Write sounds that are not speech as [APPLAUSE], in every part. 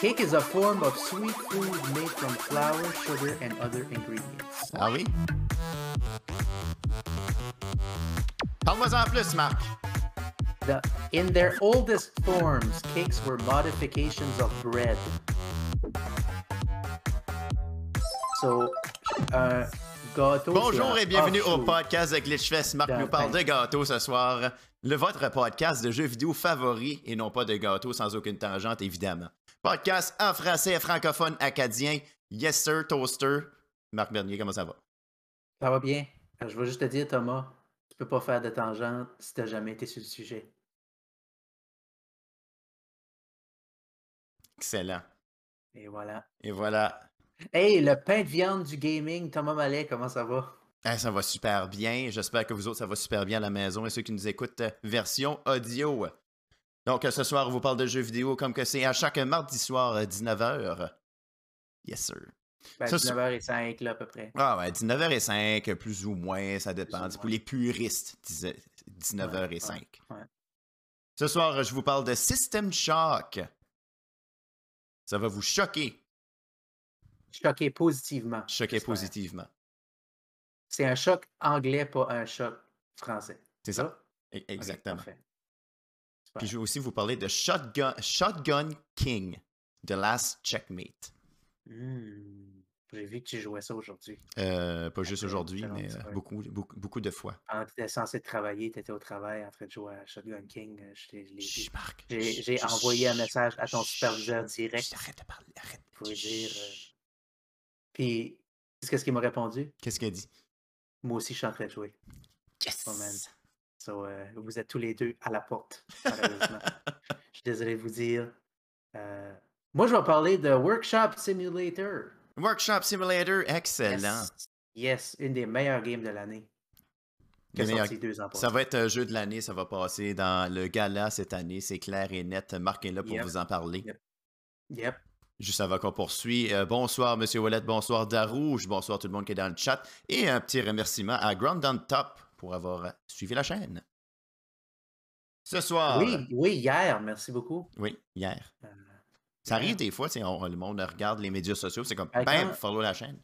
Cake is a form of sweet food made from flour, sugar, and other ingredients. Ah oui? Parle-moi en plus, Marc. The, in their oldest forms, cakes were modifications of bread. So, un gâteau. Bonjour et bienvenue au podcast de Glitchfest. Marc D'un nous parle pain. de gâteaux ce soir. Le votre podcast de jeux vidéo favori et non pas de gâteaux sans aucune tangente, évidemment. Podcast en français, francophone, acadien. Yes sir, toaster. Marc Bernier, comment ça va? Ça va bien. Euh, Je vais juste te dire, Thomas, tu peux pas faire de tangente si t'as jamais été sur le sujet. Excellent. Et voilà. Et voilà. Hey, le pain de viande du gaming, Thomas Mallet, comment ça va? Ça va super bien. J'espère que vous autres, ça va super bien à la maison et ceux qui nous écoutent, euh, version audio. Donc, euh, ce soir, on vous parle de jeux vidéo comme que c'est à chaque mardi soir, 19h. Yes, sir. Ben, Ça, c'est- 19h05, là, à peu près. Ah ouais, 19h05, plus ou moins, ça dépend. Pour les puristes, 10 19h05. Ouais, ouais. Ce soir, je vous parle de System Shock. Ça va vous choquer, Choqué positivement. j'espère. positivement. C'est un choc anglais, pas un choc français. C'est ça? E- Exactement. Puis je vais aussi vous parler de Shotgun, Shotgun King, The Last Checkmate. Hmm, J'ai vu que tu jouais ça aujourd'hui. Euh, pas juste aujourd'hui, mais euh, beaucoup, beaucoup, beaucoup de fois. Pendant que tu étais censé travailler, tu étais au travail en train de jouer à Shotgun King. euh. J'ai envoyé un message à ton superviseur direct Arrête de parler, arrête. pour dire. Puis, qu'est-ce qu'il m'a répondu? Qu'est-ce qu'elle dit? Moi aussi, je suis en train de jouer. Yes! Oh, man. So, euh, vous êtes tous les deux à la porte, malheureusement. [LAUGHS] je suis désolé de vous dire. Euh, moi, je vais parler de Workshop Simulator. Workshop Simulator, excellent. Yes, yes, une des meilleures games de l'année. Qui Le a meilleur- sorti deux ans Ça va être un jeu de l'année, ça va passer dans le gala cette année, c'est clair et net. Marc est là pour Yep. vous en parler. Yep. Yep. Juste avant qu'on poursuit, euh, bonsoir Monsieur Wallet, bonsoir Darouge, bonsoir tout le monde qui est dans le chat et un petit remerciement à Ground on Top pour avoir suivi la chaîne. Ce soir, Oui, oui, hier, merci beaucoup. oui, hier. Euh, Ça arrive des fois, on- le monde regarde les médias sociaux, c'est comme bam, quand- follow la chaîne.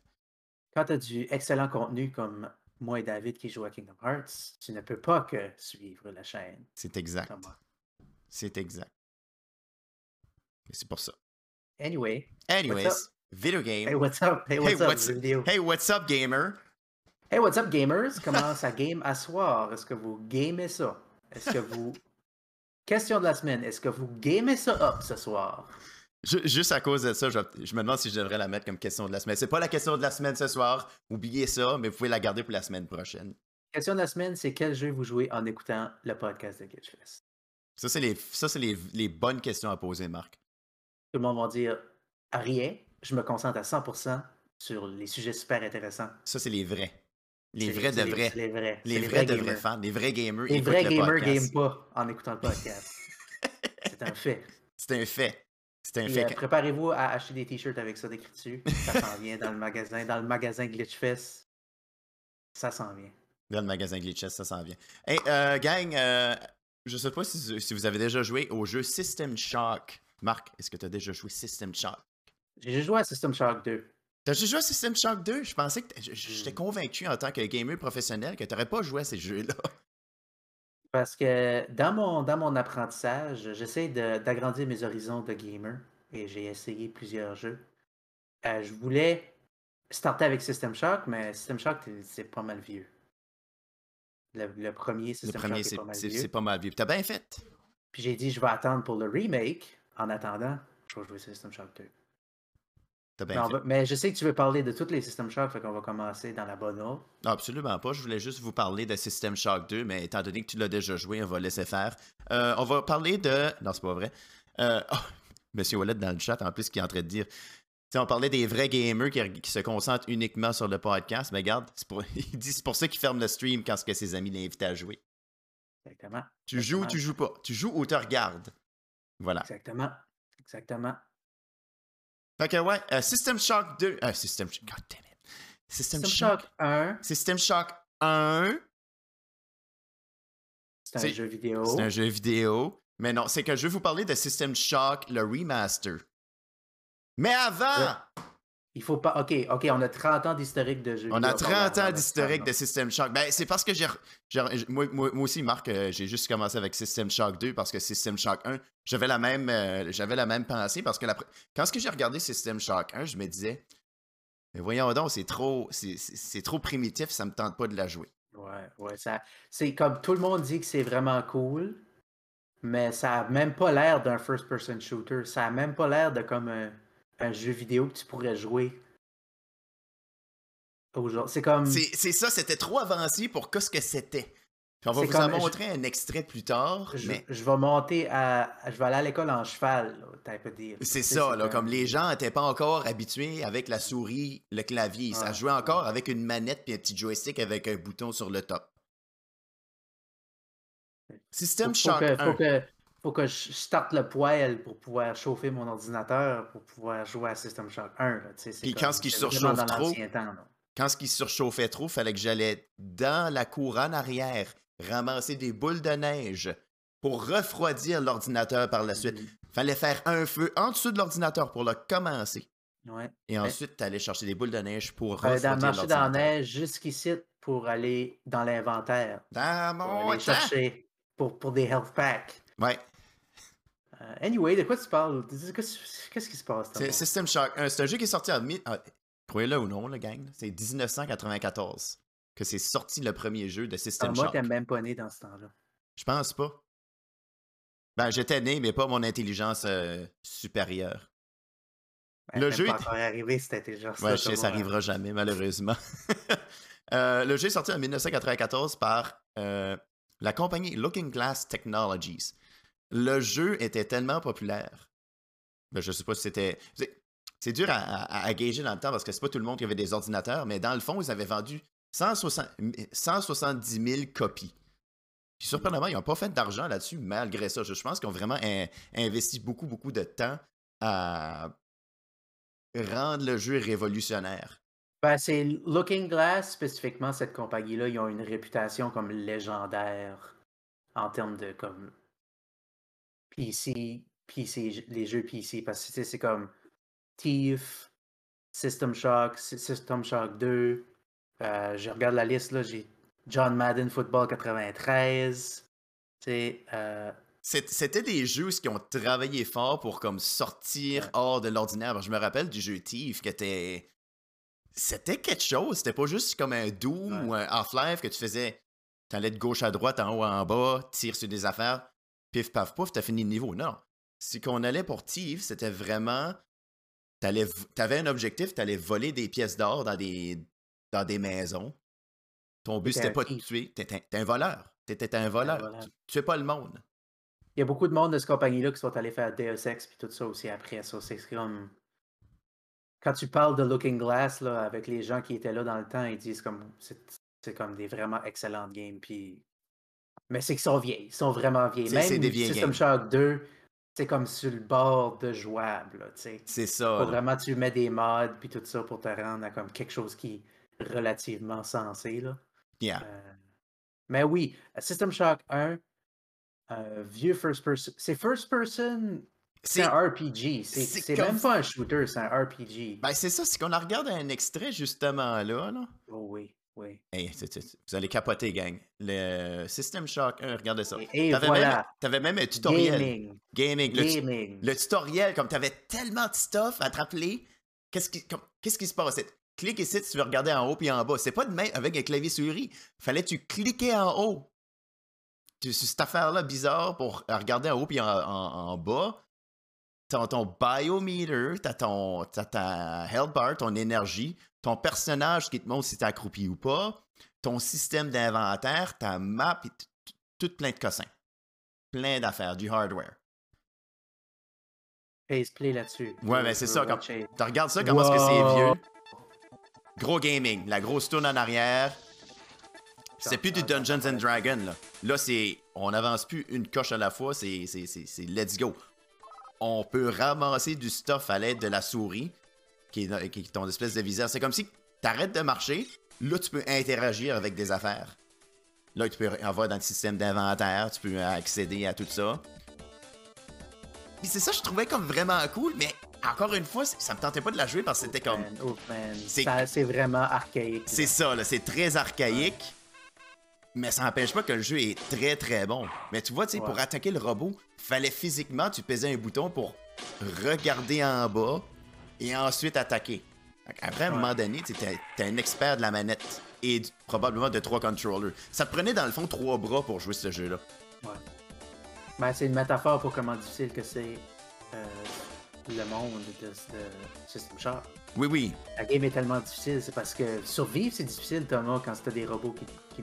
Quand tu as du excellent contenu comme moi et David qui jouent à Kingdom Hearts, tu ne peux pas que suivre la chaîne. C'est exact. C'est exact. Et c'est pour ça. Anyway, Anyways, video game. hey, what's up? Hey, what's Hey, up, what's- jeux vidéo? Hey, what's up, gamer? Hey, what's up, gamers? Comment [LAUGHS] ça game à soir? Est-ce que vous gamez ça? Est-ce que vous. [LAUGHS] Question de la semaine. Est-ce que vous gamez ça up ce soir? Ju- Juste à cause de ça, je, je me demande si je devrais la mettre comme question de la semaine. C'est pas la question de la semaine ce soir. Oubliez ça, mais vous pouvez la garder pour la semaine prochaine. Question de la semaine, c'est quel jeu vous jouez en écoutant le podcast de Glitchfest? Ça, c'est les, ça, c'est les, les bonnes questions à poser, Marc. Tout le monde va dire rien. Je me concentre à 100% sur les sujets super intéressants. Ça, c'est les vrais. Les vrais de vrais. Les vrais. Les, vrais de vrais fans. Les vrais gamers. Les vrais gamers game pas en écoutant le [LAUGHS] podcast. c'est un fait. C'est un fait. C'est un fait. euh, Préparez-vous à acheter des t-shirts avec ça écrit dessus. Ça s'en vient dans le magasin. Dans le magasin Glitchfest. Ça s'en vient. Dans le magasin Glitchess, ça s'en vient. Hey, euh, gang, euh, je sais pas si vous avez déjà joué au jeu System Shock. Marc, est-ce que tu as déjà joué System Shock? J'ai joué à System Shock 2. T'as déjà joué à System Shock 2? Je pensais que. J'étais Hmm. convaincu en tant que gamer professionnel que t'aurais pas joué à ces jeux-là. Parce que dans mon, dans mon apprentissage, j'essaie d'agrandir mes horizons de gamer et j'ai essayé plusieurs jeux. Euh, je voulais starter avec System Shock, mais System Shock, c'est pas mal vieux. Le, le premier Le System premier, Shock c'est est pas mal vieux. c'est pas mal vieux. T'as bien fait. Puis j'ai dit, je vais attendre pour le remake. En attendant, je vais jouer System Shock 2. T'as Mais, bien fait. mais je sais que tu veux parler de tous les System Shock, fait qu'on va commencer dans la bonne ordre. Absolument pas. Je voulais juste vous parler de System Shock 2, mais étant donné que tu l'as déjà joué, on va laisser faire. Euh, on va parler de. Non, c'est pas vrai. Euh, oh, [LAUGHS] Monsieur Wallet dans le chat, en plus, qui est en train de dire. Tu sais, on parlait des vrais gamers qui, qui se concentrent uniquement sur le podcast. Mais regarde, c'est pour... [LAUGHS] il dit c'est pour ça qu'il ferme le stream quand ce que ses amis l'invitent à jouer. Exactement. Tu joues ou tu joues pas? Tu joues ou tu regardes? Voilà. Exactement. Exactement. Fait que ouais, euh, System Shock 2. Euh, System Shock. God damn it. System, System Shock. Shock 1, System Shock 1. c'est un jeu vidéo. C'est un jeu vidéo. Mais non, c'est que je vais vous parler de System Shock, le remaster. Mais avant! Il faut pas. Ok, ok, on a 30 ans d'historique de jeu. On a 30 ans d'historique de System Shock. Ben, c'est parce que j'ai. Moi, moi, aussi, Marc, euh, j'ai juste commencé avec System Shock 2 parce que System Shock 1, j'avais la même euh, j'avais la même pensée parce que la... quand j'ai regardé System Shock 1, je me disais. Mais voyons donc, c'est trop, c'est trop primitif, ça me tente pas de la jouer. Ouais, ouais, ça. C'est comme tout le monde dit que c'est vraiment cool, mais ça a même pas l'air d'un first-person shooter. Ça a même pas l'air de comme un un jeu vidéo que tu pourrais jouer aujourd'hui. C'est comme. C'est ça, c'était trop avancé pour ce que c'était. On va vous en montrer un extrait plus tard. Je, mais... je vais monter à. Je vais aller à l'école en cheval, dire. C'est ça, là, comme les gens n'étaient pas encore habitués avec la souris, le clavier. Ça jouait encore avec une manette et un petit joystick avec un bouton sur le top. Système Shock faut que je starte le poêle pour pouvoir chauffer mon ordinateur pour pouvoir jouer à System Shock 1. Puis quand ce qui surchauffe trop, quand ce qui surchauffait trop, fallait que j'allais dans la cour en arrière ramasser des boules de neige pour refroidir l'ordinateur par la suite. Il mm-hmm. Fallait faire un feu en dessous de l'ordinateur pour le commencer. Et ensuite, tu allais chercher des boules de neige pour refroidir l'ordinateur. marcher dans la neige jusqu'ici pour aller dans l'inventaire. Dans mon aller chercher pour, pour des health packs. Ouais. Euh, anyway, de quoi tu parles? Qu'est-ce qui se passe? C'est System Shock. C'est un jeu qui est sorti en... Ah, Croyez-le ou non, le gang. C'est 1994 que c'est sorti le premier jeu de System ah, Shock. Moi, t'es même pas né dans ce temps-là. Je pense pas. Ben, j'étais né, mais pas mon intelligence euh, supérieure. Ben, le jeu. Pas encore arrivé cette intelligence. Ouais, je sais, ça arrivera jamais, malheureusement. [LAUGHS] Euh, le jeu est sorti en 1994 par la compagnie Looking Glass Technologies le jeu était tellement populaire. Ben, je sais pas si c'était. C'est dur à, à, gager dans le temps parce que c'est pas tout le monde qui avait des ordinateurs, mais dans le fond, ils avaient vendu 170 000 copies. Puis surprenamment, ils n'ont pas fait d'argent là-dessus malgré ça. Je, pense qu'ils ont vraiment investi beaucoup, beaucoup de temps à rendre le jeu révolutionnaire. Ben, c'est Looking Glass, spécifiquement, cette compagnie-là, ils ont une réputation comme légendaire en termes de PC, PC, les jeux PC, parce que c'est comme Thief, System Shock, System Shock 2. Euh, je regarde la liste, là, j'ai John Madden Football 93. Euh... C'était des jeux qui ont travaillé fort pour comme sortir hors de l'ordinaire. Je me rappelle du jeu Thief qui était. C'était quelque chose. C'était pas juste comme un Doom ou un Half-Life que tu faisais. T'allais de gauche à droite, en haut, en bas, tire sur des affaires pif paf pouf, t'as fini le niveau. Non. Si qu'on allait pour Thief, c'était vraiment. T'avais un objectif, t'allais voler des pièces d'or dans des, dans des maisons. Ton but, c'était pas de tuer. T'étais un voleur. T'étais un voleur. Tu, es pas le monde. Il y a beaucoup de monde de cette compagnie-là qui sont allés faire Deus Ex puis tout ça aussi après. Ça, c'est comme. Quand tu parles de Looking Glass là, avec les gens qui étaient là dans le temps, ils disent comme c'est comme des vraiment excellentes games. Puis mais c'est qu'ils sont vieilles. Ils sont vraiment vieilles. Même des System Shock 2, c'est comme sur le bord de jouable. C'est ça. Faut vraiment tu mets des mods puis tout ça pour te rendre à comme quelque chose qui est relativement sensé. Là. Yeah. Euh, mais oui, System Shock 1, euh, vieux first person. C'est first person. C'est un RPG. C'est même pas un shooter, c'est un RPG. Ben c'est ça, c'est qu'on a regardé un extrait justement là. là. Oh oui. Oui. vous allez capoter, gang. Le System Shock 1, regardez ça. Et, t'avais, voilà. même, même, un tutoriel. Gaming. Gaming. Le, Gaming. le, tutoriel, comme tu avais tellement de stuff à te rappeler, qu'est-ce qui, qu'est-ce qui se passe? Clique ici si tu veux regarder en haut puis en bas. C'est pas de même avec un clavier souris. Fallait tu cliquer en haut. Tu, cette affaire-là bizarre pour regarder en haut puis en, bas. T'as ton biometer, t'as ton t'as ta health bar, ton énergie, ton personnage qui te montre si t'es accroupi ou pas, ton système d'inventaire, ta map, et tout plein de cossins. Plein d'affaires, du hardware. Faceplay là-dessus. Ouais, mais c'est ça. Quand tu regardes ça, comment est-ce que c'est vieux? Gros gaming, la grosse tourne en arrière. C'est plus du Dungeons and Dragons, là. Là, c'est. On n'avance plus une coche à la fois, c'est let's go. On peut ramasser du stuff à l'aide de la souris qui est, ton espèce de viseur. C'est comme si tu arrêtes de marcher, là, tu peux interagir avec des affaires. Là, tu peux avoir dans le système d'inventaire, tu peux accéder à tout ça. Puis c'est ça, je trouvais comme vraiment cool, mais encore une fois, ça me tentait pas de la jouer parce que c'était comme. C'est- vraiment archaïque. C'est ça, là, c'est très archaïque. Mais ça n'empêche pas que le jeu est très très bon. Mais tu vois, tu sais, Ouais. pour attaquer le robot, fallait physiquement, tu pesais un bouton pour regarder en bas et ensuite attaquer. Après, à un moment donné, tu es un expert de la manette et du- probablement de trois controllers. Ça te prenait dans le fond trois bras pour jouer ce jeu-là. Ouais. Ben, c'est une métaphore pour comment difficile que c'est euh, le monde de ce System Shock. Oui, oui. La game est tellement difficile, c'est parce que survivre c'est difficile, Thomas, quand t'as des robots qui, qui,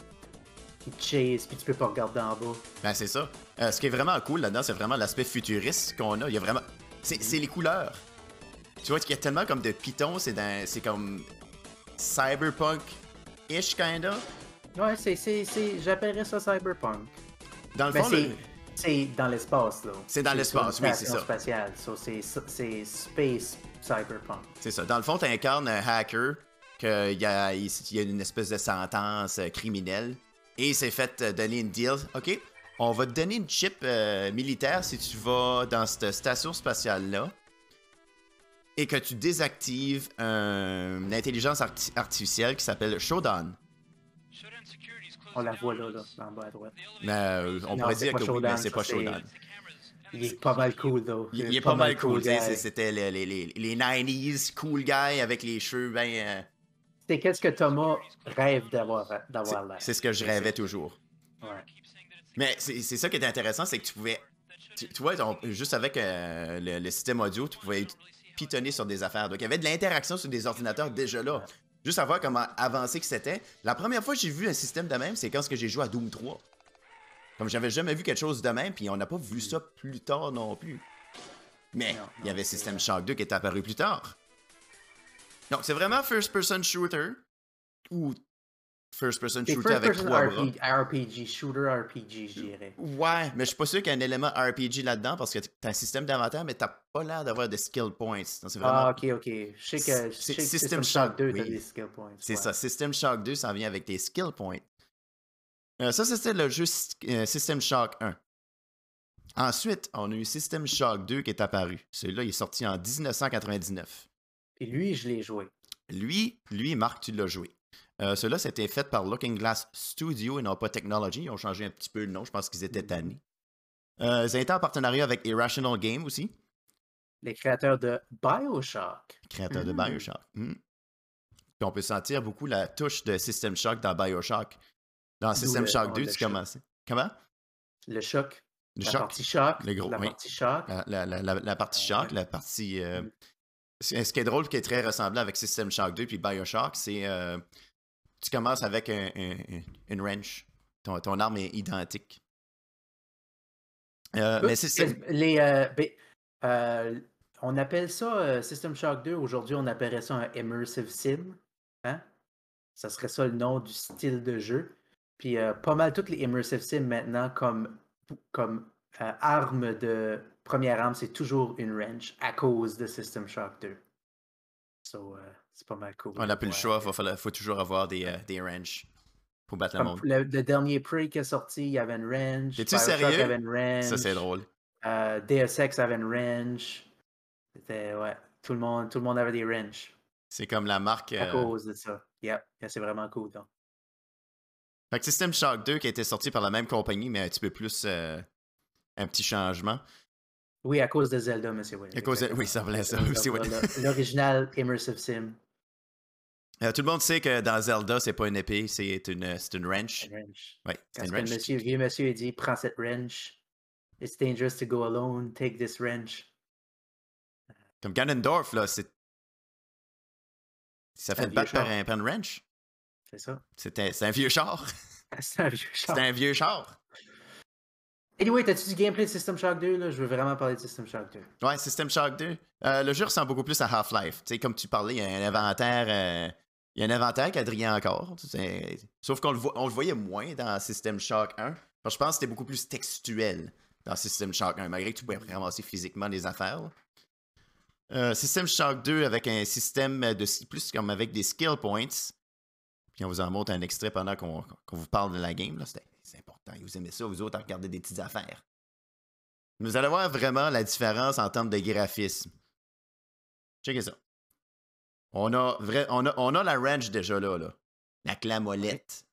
qui te chase puis tu peux pas regarder en bas. Ben, c'est ça. Euh, ce qui est vraiment cool là-dedans, c'est vraiment l'aspect futuriste qu'on a. Il y a vraiment. C'est c'est les couleurs. Tu vois, qu'il y a tellement comme de pitons, c'est dans- c'est comme cyberpunk-ish, kinda. Ouais, c'est, c'est, c'est, j'appellerais ça cyberpunk. Dans le Mais fond, c'est, le- c'est dans l'espace, là. C'est dans l'espace, oui, c'est ça. spatiale. So, c'est, c'est space cyberpunk. c'est ça. Dans le fond, tu incarnes un hacker qu'il y a, il y a une espèce de sentence euh, criminelle et il s'est fait euh, donner une deal. OK, on va te donner une chip euh, militaire si tu vas dans cette station spatiale-là et que tu désactives un- une intelligence arti- artificielle qui s'appelle Shodan. On la voit là, là, en bas à droite. Mais euh, on Non, pourrait dire que oui, mais c'est pas Shodan. Il est pas mal cool, though. Il, il est pas, mal cool, c'est- c'était les, les, les, les 90s cool guy avec les cheveux ben... euh, C'est qu'est-ce que Thomas rêve d'avoir, l'air. c'est ce que je rêvais toujours. Ouais. Mais c'est c'est ça qui était intéressant, c'est que tu pouvais. Tu, tu vois, on- juste avec euh, le, le système audio, tu pouvais pitonner sur des affaires. Donc il y avait de l'interaction sur des ordinateurs déjà là. Juste savoir comment avancé que c'était. La première fois que j'ai vu un système de même, c'est quand ce que j'ai joué à Doom 3. Comme j'avais jamais vu quelque chose de même, puis on n'a pas vu ça plus tard non plus. Mais Non, il y avait System. Shock 2 qui est apparu plus tard. Donc c'est vraiment first-person shooter ou first-person C'est shooter avec bras. RPG, RPG, shooter RPG, je dirais. Ouais, mais je suis pas sûr qu'il y a un élément RPG là-dedans parce que t'as un système d'inventaire, mais t'as pas l'air d'avoir de skill points. Donc, vraiment. Ah, ok, ok. Je sais que, je C'est- sais que System System Shock, Shock 2, t'as des skill points. C'est ouais. ça. System Shock 2, ça vient avec des skill points. Euh, ça, c'était le jeu euh, System Shock 1. Ensuite, on a eu System Shock 2 qui est apparu. Celui-là, il est sorti en 1999. Et lui, je l'ai joué. Lui, lui, Marc, tu l'as joué. Euh, Celui-là, c'était fait par Looking Glass Studio et non pas Technology. Ils ont changé un petit peu le nom. Je pense qu'ils étaient tannés. Euh, ils ont été en partenariat avec Irrational Game aussi, Les créateurs de Bioshock. créateur de Mm. Bioshock. Mm. Puis on peut sentir beaucoup la touche de System Shock dans Bioshock. Dans System Shock ouais, 2, le tu choc. commences. Comment? Le choc. Le la choc. partie choc. Le gros, la oui. partie choc. La, partie Shock, ouais. la partie. euh, Mm. ce ce qui est drôle, qui est très ressemblant avec System Shock 2 puis Bioshock, c'est. euh, tu commences avec un- un- un- une wrench. Ton, ton arme est identique. Euh, mais c'est ça. Les, euh, ben, euh, on appelle ça euh, System Shock 2. Aujourd'hui, on appellerait ça un Immersive Sim. Hein? Ça serait ça le nom du style de jeu. Puis euh, pas mal toutes les Immersive Sim maintenant, comme, comme euh, arme de première arme, c'est toujours une wrench à cause de System Shock 2. So, euh, c'est pas mal cool. On n'a plus le choix, il faut, faut toujours avoir des, euh, des pour battre le monde. le, le dernier Prey qui est sorti, il y avait une wrench. T'es-tu sérieux? avait une wrench. Ça, c'est drôle. Euh, Deus Ex avait une wrench. C'était, ouais, tout le monde, tout le monde avait des wrenches C'est comme la marque. à euh, cause de ça. Yep, yeah, c'est vraiment cool. Donc. Fait que System Shock 2 qui a été sorti par la même compagnie, mais un petit peu plus. euh, un petit changement. Oui, à cause de Zelda, Monsieur Will. À cause de- oui, ça valait ça, L'original Immersive Sim. Euh, tout le monde sait que dans Zelda, c'est pas une épée, c'est une, c'est une wrench. Une wrench. Ouais, c'est Quand une le wrench. monsieur, vieux monsieur a dit Prends cette wrench. It's dangerous to go alone. Take this wrench. Comme Ganondorf, là, c'est. Ça C'est fait battre vieux par un, par une wrench. C'est ça. C'est un vieux char. C'est un vieux char. [LAUGHS] [LAUGHS] C'était un vieux char. Anyway, t'as-tu du gameplay de System Shock 2 là? Je veux vraiment parler de System Shock 2. Ouais, System Shock 2. Euh, le jeu ressemble beaucoup plus à Half-Life. Tu sais, comme tu parlais, il y a un inventaire. euh, il y a un inventaire qui adrien encore. Sauf qu'on le, le voyait moins dans System Shock 1. Parce que je pense que c'était beaucoup plus textuel dans System Shock 1, malgré que tu pouvais ramasser physiquement des affaires. Euh, System Shock 2 avec un système de plus comme avec des skill points. Puis on vous en montre un extrait pendant qu'on vous parle de la game. C'est important. Vous aimez ça, vous autres, à regarder des petites affaires. Vous allez voir vraiment la différence en termes de graphisme. Checkez ça. On a, vrai, on a, on a la range déjà là, là. La clamolette.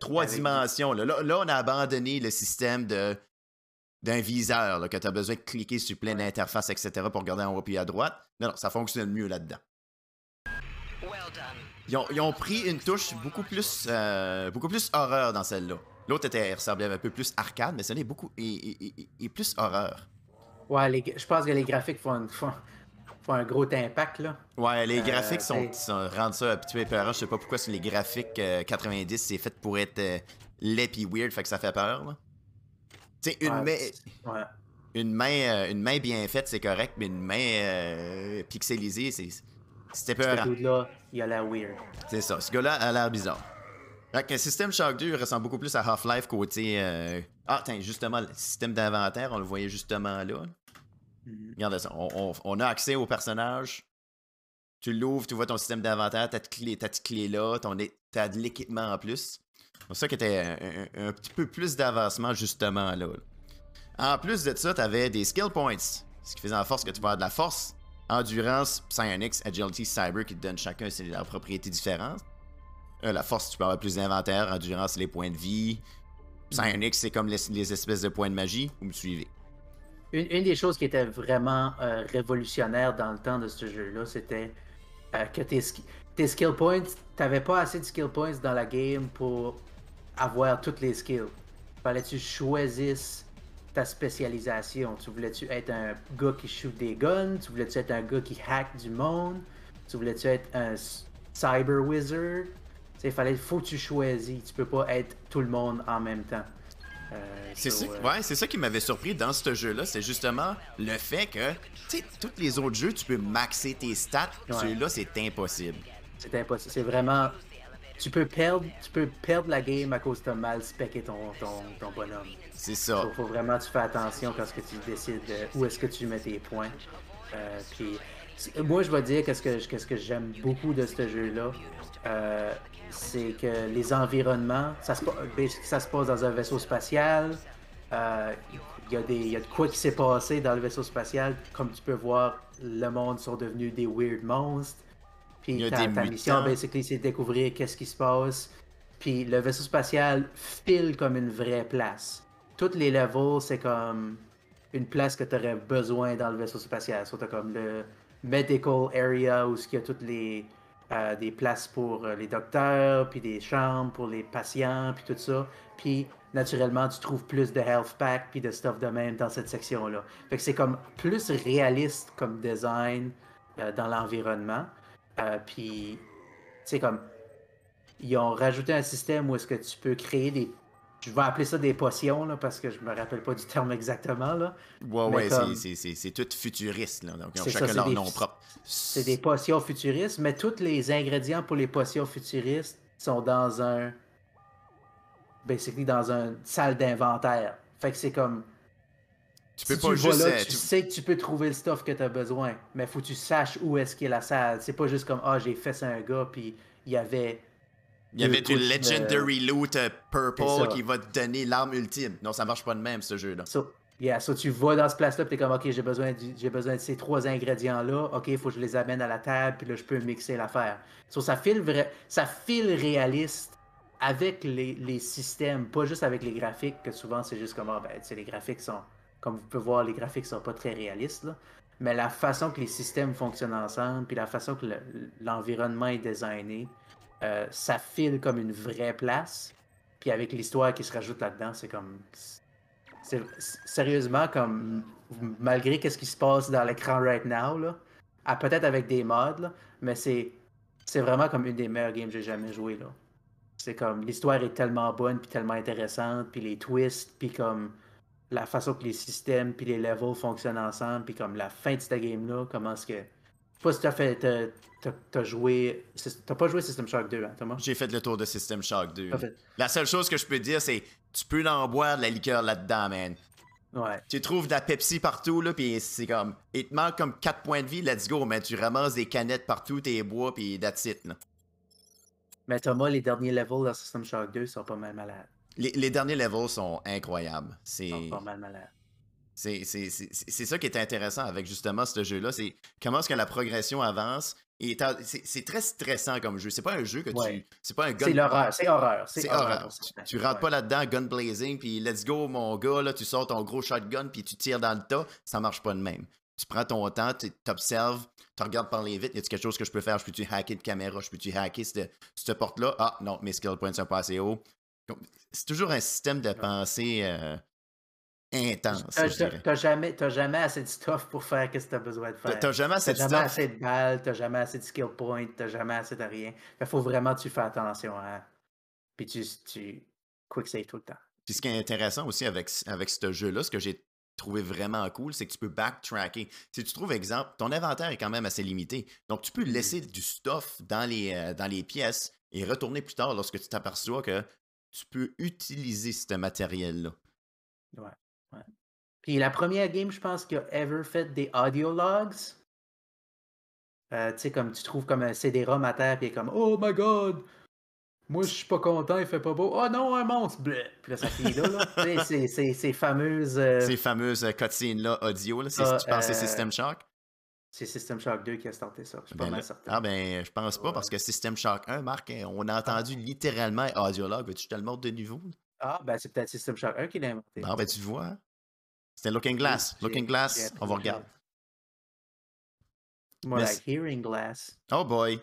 Trois Avec- dimensions. Là. Là, là, on a abandonné le système de d'un viseur, là, que tu as besoin de cliquer sur plein d'interfaces, etc. pour regarder en haut et à droite. Non, non, ça fonctionne mieux là-dedans. Ils ont, ils ont pris une touche beaucoup plus, euh, beaucoup plus horreur dans celle-là. L'autre était ressemblait un peu plus arcade, mais celle-là est beaucoup est, est- est- est plus horreur. Ouais, les- je pense que les graphiques font, font, font un gros impact, là. Ouais, les Euh, graphiques sont, t'sais- sont- rendent ça un petit peu épeurant. Je sais pas pourquoi sur les graphiques euh, 90, c'est fait pour être euh, laid pis weird, fait que ça fait peur. là. Tu sais, une, Ouais, main, ouais. une, main, euh, une main bien faite, c'est correct, mais une main euh, pixelisée, c'est Ce épeurant. dude-là, il a l'air weird. C'est ça. Ce gars-là a l'air bizarre. Fait que System Shock 2 ressemble beaucoup plus à Half-Life côté. euh, Ah, tiens, justement, le système d'inventaire, on le voyait justement là. Regardez ça. On, a accès au personnage. Tu l'ouvres, tu vois ton système d'inventaire, ta petite clé, là, t'as de l'équipement en plus. C'est ça qui était un, un- petit peu plus d'avancement justement là. En plus de ça, t'avais des skill points. Ce qui faisait en force que tu vas avoir de la force, endurance, psionics, agility, cyber qui te donnent chacun leurs propriétés différentes. Euh, la force, tu peux avoir plus d'inventaire, endurance, les points de vie. Psionics, c'est comme les espèces de points de magie. Vous me suivez. Une, des choses qui était vraiment euh, révolutionnaire dans le temps de ce jeu-là, c'était euh, que tes, ski- tes skill points, t'avais pas assez de skill points dans la game pour avoir toutes les skills. Fallait que tu choisisses ta spécialisation. Tu voulais-tu être un gars qui shoot des guns? Tu voulais-tu être un gars qui hack du monde? Tu voulais-tu être un cyber wizard? Il fallait, faut que tu choisis. Tu peux pas être tout le monde en même temps. Euh, C'est so, ça, euh, ouais, c'est ça qui m'avait surpris dans ce jeu-là, c'est justement le fait que, tu sais, tous les autres jeux, tu peux maxer tes stats, Ouais. celui-là, c'est impossible. C'est impossible. C'est vraiment. Tu peux perdre, tu peux perdre la game à cause t'as mal specé ton, ton, ton bonhomme. C'est ça. Faut, faut vraiment que tu fais attention quand que tu décides de- où est-ce que tu mets tes points. Euh, puis, moi, je vais dire qu'est-ce que, qu'est-ce que j'aime beaucoup de ce jeu-là. Euh, c'est que les environnements, ça se, ça se passe dans un vaisseau spatial. Euh, Il y, a des- y a de quoi qui s'est passé dans le vaisseau spatial. Comme tu peux voir, le monde sont devenus des weird monstres. Puis Il y a ta, des ta mission, basically, c'est de découvrir qu'est-ce qui se passe. Puis le vaisseau spatial file comme une vraie place. Toutes les levels, c'est comme une place que tu aurais besoin dans le vaisseau spatial. Soit t'as comme le medical area où il y a toutes les euh, des places pour euh, les docteurs, puis des chambres pour les patients, puis tout ça. Puis naturellement, tu trouves plus de health pack puis de stuff de même dans cette section-là. Fait que c'est comme plus réaliste comme design euh, dans l'environnement. Euh, puis, sais, comme ils ont rajouté un système où est-ce que tu peux créer des. Je vais appeler ça des potions, là, parce que je me rappelle pas du terme exactement. Là. Ouais, Mais ouais, comme- c'est- c'est- c'est c'est tout futuriste, là. Donc, ça, chacun c'est leur des- nom propre. C'est des potions futuristes, mais tous les ingrédients pour les potions futuristes sont dans un. Basically, dans une salle d'inventaire. Fait que c'est comme. Tu peux si pas tu juste. là, euh, tu tu- sais que tu peux trouver le stuff que tu as besoin, mais faut que tu saches où est-ce qu'est la salle. C'est pas juste comme, ah, j'ai fait ça à un gars, puis il y avait. Il y avait de- Legendary Loot euh, Purple qui va te donner l'arme ultime. Non, ça marche pas de même, ce jeu-là. So, yeah, so tu vas dans ce place-là, puis t'es comme, ok, j'ai besoin, j'ai besoin de ces trois ingrédients-là, ok, il faut que je les amène à la table, puis là, je peux mixer l'affaire. So, ça file vrai, ça file réaliste avec les, les systèmes, pas juste avec les graphiques, que souvent c'est juste comme, ah, ben, tu sais, les graphiques sont, comme vous pouvez voir, les graphiques sont pas très réalistes, là. Mais la façon que les systèmes fonctionnent ensemble, puis la façon que le- l'environnement est designé, euh, ça file comme une vraie place. Puis avec l'histoire qui se rajoute là-dedans, c'est comme. C'est sérieusement comme. Malgré qu'est-ce qui se passe dans l'écran right now, là, ah, peut-être avec des mods, là, mais c'est. C'est vraiment comme une des meilleures games que j'ai jamais joué, là. C'est comme. L'histoire est tellement bonne, puis tellement intéressante, puis les twists, puis comme. La façon que les systèmes, puis les levels fonctionnent ensemble, puis comme la fin de cette game-là, comment est-ce que. Pas si t'as fait. t'as- joué. T'as pas joué System Shock 2, hein, Thomas? J'ai fait le tour de System Shock 2. T'as fait- La seule chose que je peux dire, c'est tu peux en boire de la liqueur là-dedans, man. Ouais. Tu trouves de la Pepsi partout, là, pis c'est comme. Il te manque comme 4 points de vie, let's go, mais tu ramasses des canettes partout, t'es bois, pis that's it, là. Mais Thomas, les derniers levels dans System Shock 2 sont pas mal malades. Les, les derniers levels sont incroyables. C'est. Ils sont pas mal malades. C'est ça qui est intéressant avec justement ce jeu-là, c'est comment est-ce que la progression avance. Et c'est très stressant comme jeu. C'est pas un jeu que tu. C'est pas un gun. C'est l'horreur. C'est horreur. C'est horreur. Tu, rentres pas là-dedans, gun blazing, puis let's go, mon gars, là, tu sors ton gros shotgun, puis tu tires dans le tas. Ça marche pas de même. Tu prends ton temps, tu observes, tu regardes par les vitres. Y a quelque chose que je peux faire? Je peux-tu hacker de caméra? Je peux-tu hacker cette, cette porte-là? Ah non, mes skill points sont pas assez hauts. C'est toujours un système de pensée. Euh, intense. T'as jamais, jamais assez de stuff pour faire ce que tu as besoin de faire. T'as jamais assez de jamais assez de balles, t'as jamais assez de skill points, t'as jamais assez de rien. Il faut vraiment que tu fasses attention à. Puis tu, tu quick save tout le temps. Puis ce qui est intéressant aussi avec, avec ce jeu-là, ce que j'ai trouvé vraiment cool, c'est que tu peux backtracker. Si tu trouves, exemple, ton inventaire est quand même assez limité. Donc, tu peux mm-hmm. laisser du stuff dans les, euh, dans les pièces et retourner plus tard lorsque tu t'aperçois que tu peux utiliser ce matériel-là. Ouais. Puis la première game, je pense, qui a ever fait des audio logs. Euh, tu sais, comme tu trouves comme un CD-ROM à terre, puis comme Oh my god! Moi, je suis pas content, il fait pas beau. Oh non, un monstre! Puis là, ça finit là. là. c'est, ces fameuses. Euh, ces fameuses euh, cutscenes-là audio, là. C'est, tu penses c'est System Shock? C'est System Shock 2 qui a starté ça. Je suis pas ben mal certain. Ah ben, je pense pas, parce que System Shock 1, Marc, on a entendu littéralement audiologue. Veux-tu te le montre de niveau? Ah, ben c'est peut-être System Shock 1 qui l'a inventé. Ah, ben tu vois. C'était Looking Glass. Looking Glass, on va regarder. More like Hearing Glass. Oh boy.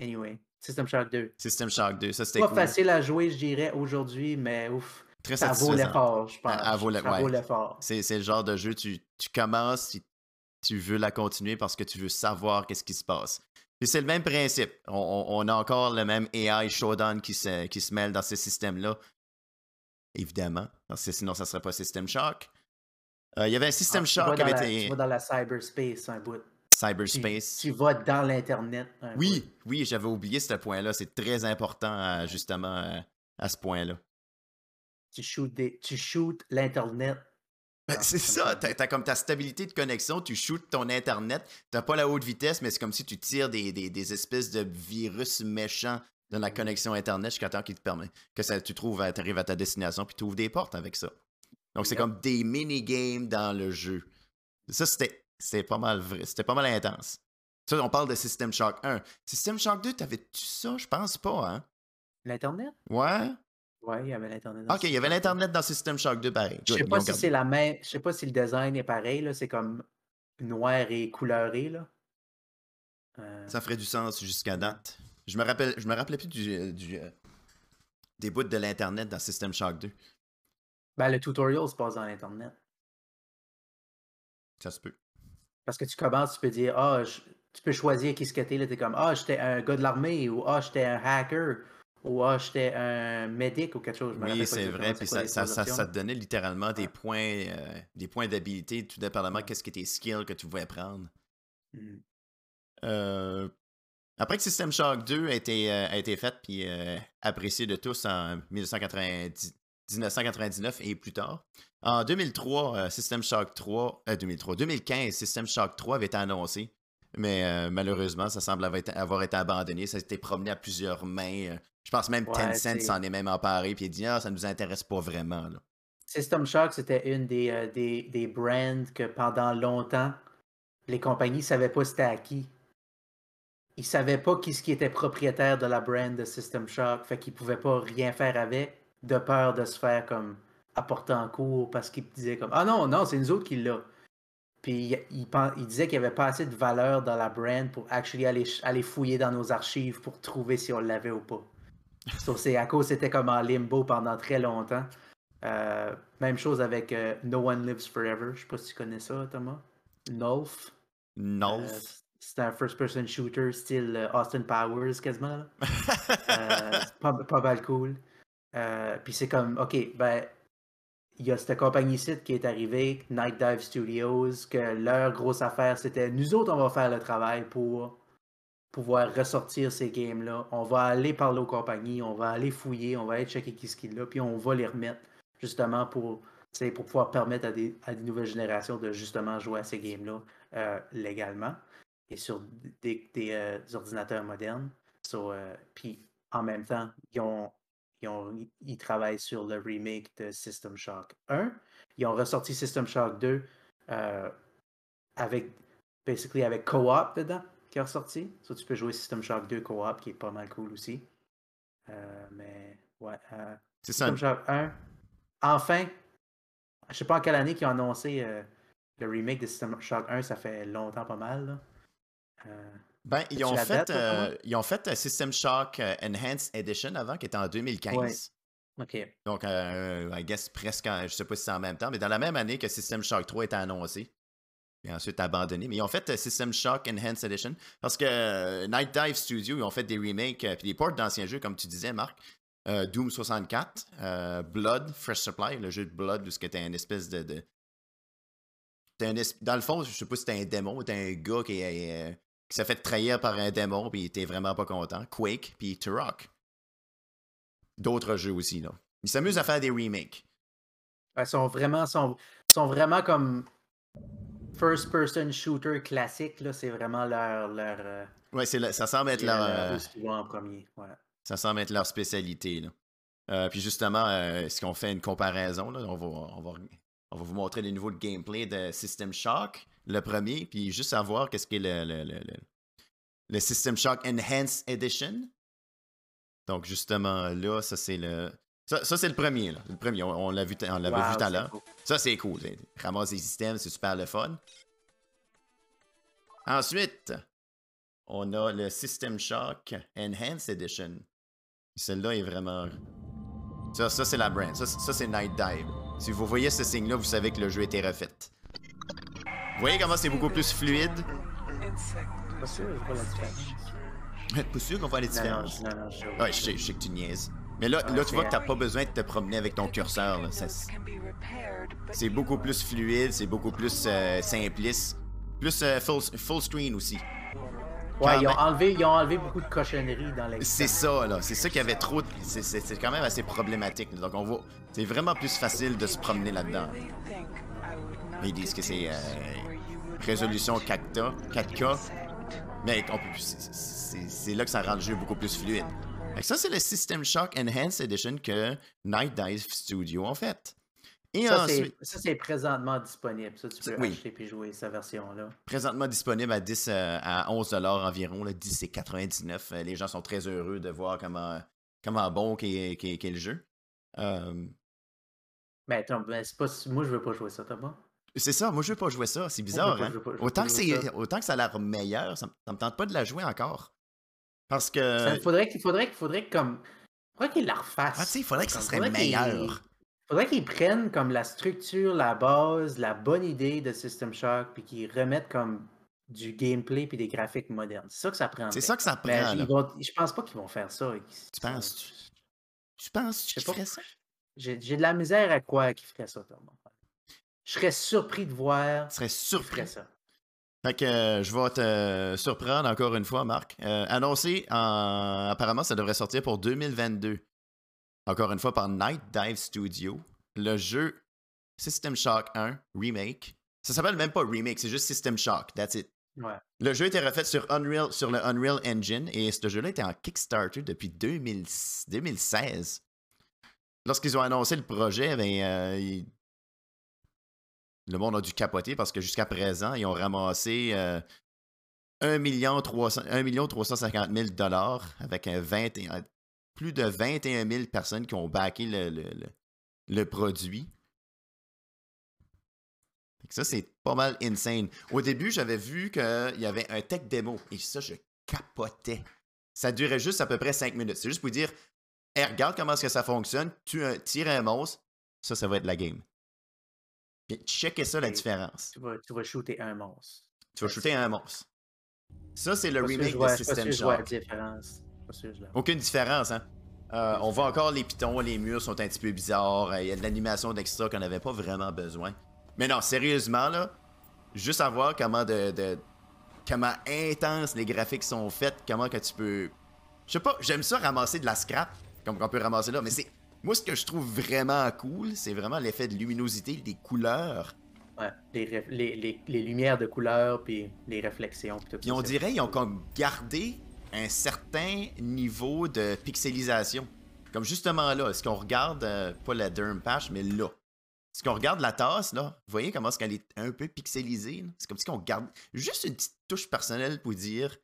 Anyway, System Shock 2. System Shock 2, ça c'était Pas facile à jouer, je dirais, aujourd'hui, mais ouf. Très ça vaut l'effort, je pense. Ça vaut l'effort. C'est le genre de jeu, tu, tu commences, tu, tu veux la continuer parce que tu veux savoir qu'est-ce qui se passe. Puis c'est le même principe. On, on, a encore le même AI showdown qui se, qui se mêle dans ce système-là. Évidemment. Parce que sinon, ça ne serait pas System Shock. Euh, il y avait un System ah, Shock qui avait été. Tu vas dans la cyberspace un bout. Cyberspace. Tu, vas dans l'Internet. Oui, oui, j'avais oublié ce point-là. C'est très important, justement, à, ce point-là. Tu shoots, des... tu shoots l'Internet. Ben, ah, c'est ça, t'as as comme ta stabilité de connexion, tu shoots ton Internet, t'as pas la haute vitesse, mais c'est comme si tu tires des, des, des, espèces de virus méchants dans la connexion Internet jusqu'à temps qu'il te permet que ça, tu trouves, arrives à ta destination, puis tu ouvres des portes avec ça. Donc, c'est comme des mini-games dans le jeu. Ça, c'était pas mal vrai. C'était pas mal intense. Ça, on parle de System Shock 1. System Shock 2, t'avais-tu ça? Je pense pas, hein? L'Internet? Ouais. Ouais, il y avait l'Internet. Ok, il y avait l'Internet dans System Shock 2, pareil. Je sais pas si c'est la même. Je sais pas si le design est pareil, C'est comme noir et couleuré, là. Euh, ça ferait du sens jusqu'à date. Je me rappelle, je me rappelais plus du, du euh, des bouts de l'Internet dans System Shock 2. Ben, le tutorial se passe dans l'Internet. Ça se peut. Parce que tu commences, tu peux dire, ah, tu peux choisir qui ce que t'es. Là, t'es comme, ah, j'étais un gars de l'armée, ou ah, j'étais un hacker, ou ah, j'étais un médic, ou quelque chose. oui, c'est vrai. Puis ça, ça, ça, te donnait littéralement des points, euh, des points d'habilité, tout dépendamment qu'est-ce que tes skills que tu pouvais prendre. Mmh. Euh, après que System Shock 2 a été, euh, a été fait puis apprécié de tous en 1990, 1999 et plus tard. En 2003, euh, System Shock 3, 2003, 2015, System Shock 3 avait été annoncé, mais euh, malheureusement, ça semble avoir été, abandonné. Ça a été promené à plusieurs mains. Euh, je pense même Tencent s'en est même emparé puis il a dit ah, ça ne nous intéresse pas vraiment. System Shock, c'était une des, des, des, brands que pendant longtemps, les compagnies ne savaient pas c'était à qui. Ils ne savaient pas qui, qui était propriétaire de la brand de System Shock, fait qu'ils ne pouvaient pas rien faire avec de peur de se faire comme apporter en cours parce qu'il disait comme Ah non, non, c'est nous autres qui l'a. Puis il, il, disait qu'il n'y avait pas assez de valeur dans la brand pour actually aller, aller fouiller dans nos archives pour trouver si on l'avait ou pas. c'est à cause c'était comme en limbo pendant très longtemps. Euh, même chose avec euh, No One Lives Forever. Je sais pas si tu connais ça, Thomas. Nolf. Nolf. Euh, c'est un first-person shooter style Austin Powers quasiment. [LAUGHS] pas, pas mal cool. Euh, puis c'est comme, OK, ben, il y a cette compagnie-ci qui est arrivée, Night Dive Studios, que leur grosse affaire, c'était nous autres, on va faire le travail pour pouvoir ressortir ces games-là. On va aller parler aux compagnies, on va aller fouiller, on va aller checker qui ce qu'il a, puis on va les remettre justement pour, pour pouvoir permettre à des, à des, nouvelles générations de justement jouer à ces games-là euh, légalement et sur des, des euh, ordinateurs modernes. puis en même temps, ils ont ils, travaillent sur le remake de System Shock 1. ils ont ressorti System Shock 2 euh, avec, basically, avec Co-op dedans, qui est ressorti. Ça, tu peux jouer System Shock 2 Co-op, qui est pas mal cool aussi. Euh, mais, ouais. Euh, C'est ça. System Shock 1. Enfin, je sais pas en quelle année qu'ils ont annoncé euh, le remake de System Shock 1, ça fait longtemps pas mal. Là. Euh, Ben, ils As-tu ont, fait, date, euh, ils ont fait euh, System Shock euh, Enhanced Edition avant, qui était en 2015. ok. Donc, euh, I guess presque, en- je sais pas si c'est en même temps, mais dans la même année que System Shock 3 était annoncé. Et ensuite abandonné. Mais ils ont fait euh, System Shock Enhanced Edition parce que euh, Night Dive Studio, ils ont fait des remakes et des ports d'anciens jeux, comme tu disais, Marc. Euh, Doom 64, euh, Blood, Fresh Supply, le jeu de Blood, où c'était une espèce de. de- c'était un es- Dans le fond, je sais pas si c'était un démon, c'était un gars qui, euh, qui s'est fait trahir par un démon, puis il était vraiment pas content. Quake, puis Turok. D'autres jeux aussi, là. Ils s'amusent à faire des remakes. Ouais, sont vraiment, sont, sont vraiment comme first-person shooter classique. Là, c'est vraiment leur. leur euh, Ouais, c'est ça semble être leur, euh, en premier. Ouais. ça semble être leur spécialité. Là. Euh, puis justement, est-ce qu'on fait une comparaison? Là? On, va, on, va, on va vous montrer les niveaux de gameplay de System Shock, le premier, puis juste savoir qu'est-ce qu'est le, le, le, le, le System Shock Enhanced Edition. Donc justement, là, ça c'est le. Ça, ça, c'est le premier, là. Le premier, on, on l'a vu, t- on l'avait Wow, vu tout à l'heure. Ça, c'est cool. Ramasse des systèmes, c'est super le fun. Ensuite, on a le System Shock Enhanced Edition. Celle-là est vraiment. Ça, ça c'est la brand. Ça, c'est- ça, c'est Night Dive. Si vous voyez ce signe-là, vous savez que le jeu a été refait. Vous voyez comment c'est beaucoup plus fluide? Pas sûr, pas la différence. Pas sûr qu'on voit les non, différences? non, non, je- Ouais, je sais, je sais que tu niaises. Mais là, là tu vois que t'as pas besoin de te promener avec ton curseur. là. C'est beaucoup plus fluide, c'est beaucoup plus euh, simpliste. Plus euh, full, full screen aussi. Ouais, ils ont, même. enlevé, ils ont enlevé beaucoup de cochonneries dans les. C'est ça, là. C'est ça qu'il y avait trop. de- C'est quand même assez problématique. Donc, on voit. C'est vraiment plus facile de se promener là-dedans. Ils disent que c'est euh, résolution 4K, 4K. Mais c'est- là que ça rend le jeu beaucoup plus fluide. Fait que ça, c'est le System Shock Enhanced Edition que Night Dive Studio ont fait. Et Ça, c'est- ensuite, ça, c'est présentement disponible. Ça, tu peux Oui. acheter puis jouer sa version-là. présentement disponible à 10 euh, à 11 dollars environ, là, 10 et 99. Euh, Les gens sont très heureux de voir comment, comment bon qu'est le jeu. Euh, Mais attends, c'est pas... moi, je veux pas jouer ça, Thomas. C'est ça, moi je veux pas jouer ça, c'est bizarre. pas, hein. pas- autant, que ça. autant que ça a l'air meilleur, ça, me- ça me tente pas de la jouer encore. Parce que. Ça, faudrait qu'il faudrait faudrait comme. Faudrait qu'il la refasse. Ah, tu sais, il faudrait que ça serait faudrait meilleur. Faudrait qu'ils prennent comme la structure, la base, la bonne idée de System Shock, puis qu'ils remettent comme du gameplay puis des graphiques modernes. C'est ça que ça prend. C'est ça que ça prend. Ils vont- je pense pas qu'ils vont faire ça. Tu penses? Tu, tu penses qu'ils pas. feraient ça? J'ai de la misère à croire qu'ils feraient ça, Thomas. Je serais surpris de voir serais surpris. ça. Fait que euh, je vais te surprendre encore une fois, Marc. Euh, annoncé en. Apparemment, ça devrait sortir pour 2022. Encore une fois par Night Dive Studio. Le jeu System Shock 1 Remake. Ça s'appelle même pas Remake, c'est juste System Shock. That's it. Ouais. Le jeu était refait sur, Unreal, sur le Unreal Engine et ce jeu-là était en Kickstarter depuis 2000 2016. Lorsqu'ils ont annoncé le projet, ben, euh, il- le monde a dû capoter parce que jusqu'à présent, ils ont ramassé euh, 1 million 300 1 million 350 000 dollars avec un 20 et- un- plus de 21 000 personnes qui ont backé le, le- produit. Ça, c'est pas mal insane. Au début, j'avais vu qu'il y avait un tech démo et ça, je capotais. Ça durait juste à peu près 5 minutes. C'est juste pour dire Hey, regarde comment est-ce que ça fonctionne. Tu tires un monstre, ça, ça va être la game. Puis checkez ça, la différence. Tu vas, tu vas shooter un monstre. Tu vas shooter un monstre. Ça, c'est le remake je de System Shock. différence. Aucune différence, hein? Euh, on voit encore les pitons, les murs sont un petit peu bizarres. euh, Il y a de l'animation d'extra qu'on n'avait pas vraiment besoin. Mais non, sérieusement, là, juste à voir comment de, de- comment intense les graphiques sont faits, comment que tu peux. Je sais pas, j'aime ça ramasser de la scrap, comme qu'on peut ramasser là, mais c'est. Moi, ce que je trouve vraiment cool, c'est vraiment l'effet de luminosité, des couleurs. Ouais, les, ref- les, les, les lumières de couleur, puis les réflexions. Puis tout Puis on dirait qu'ils ont comme gardé un certain niveau de pixelisation. Comme justement là, est-ce qu'on regarde, euh, pas la Derm Patch, mais là. si on regarde la tasse, là, vous voyez comment est-ce qu'elle est un peu pixelisée? C'est comme si on garde juste une petite touche personnelle pour dire.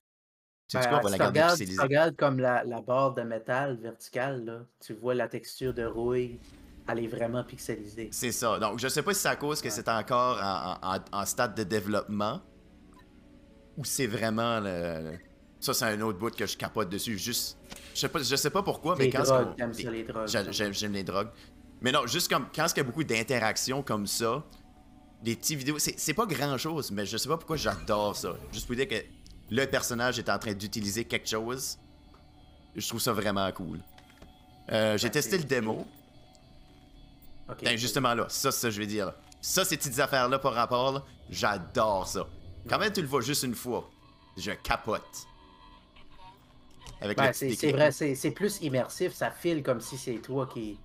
Tu Ben, quoi, on va la regardes, tu comme la, la barre de métal verticale, là, tu vois la texture de rouille, elle est vraiment pixelisée. C'est ça. Donc, je sais pas si c'est à cause que Ouais. c'est encore en, en- en- stade de développement ou c'est vraiment le. Ça, c'est un autre bout que je capote dessus. Juste. Je sais pas, je sais pas pourquoi, mais quand drogues, t'aimes ça, les drogues. J'a- J'aime les drogues. Mais non, juste comme quand il y a beaucoup d'interactions comme ça, des petites vidéos, c'est c'est pas grand chose, mais je sais pas pourquoi j'adore ça. Juste pour dire que le personnage est en train d'utiliser quelque chose, je trouve ça vraiment cool. Euh, J'ai testé le démo. Ok. Ben, justement là, ça, ça, je vais dire. là. Ça, ces petites affaires-là par rapport, j'adore ça. Quand même, tu le vois juste une fois, je capote. Ben, c'est vrai, c'est plus immersif, ça file comme si c'est toi qui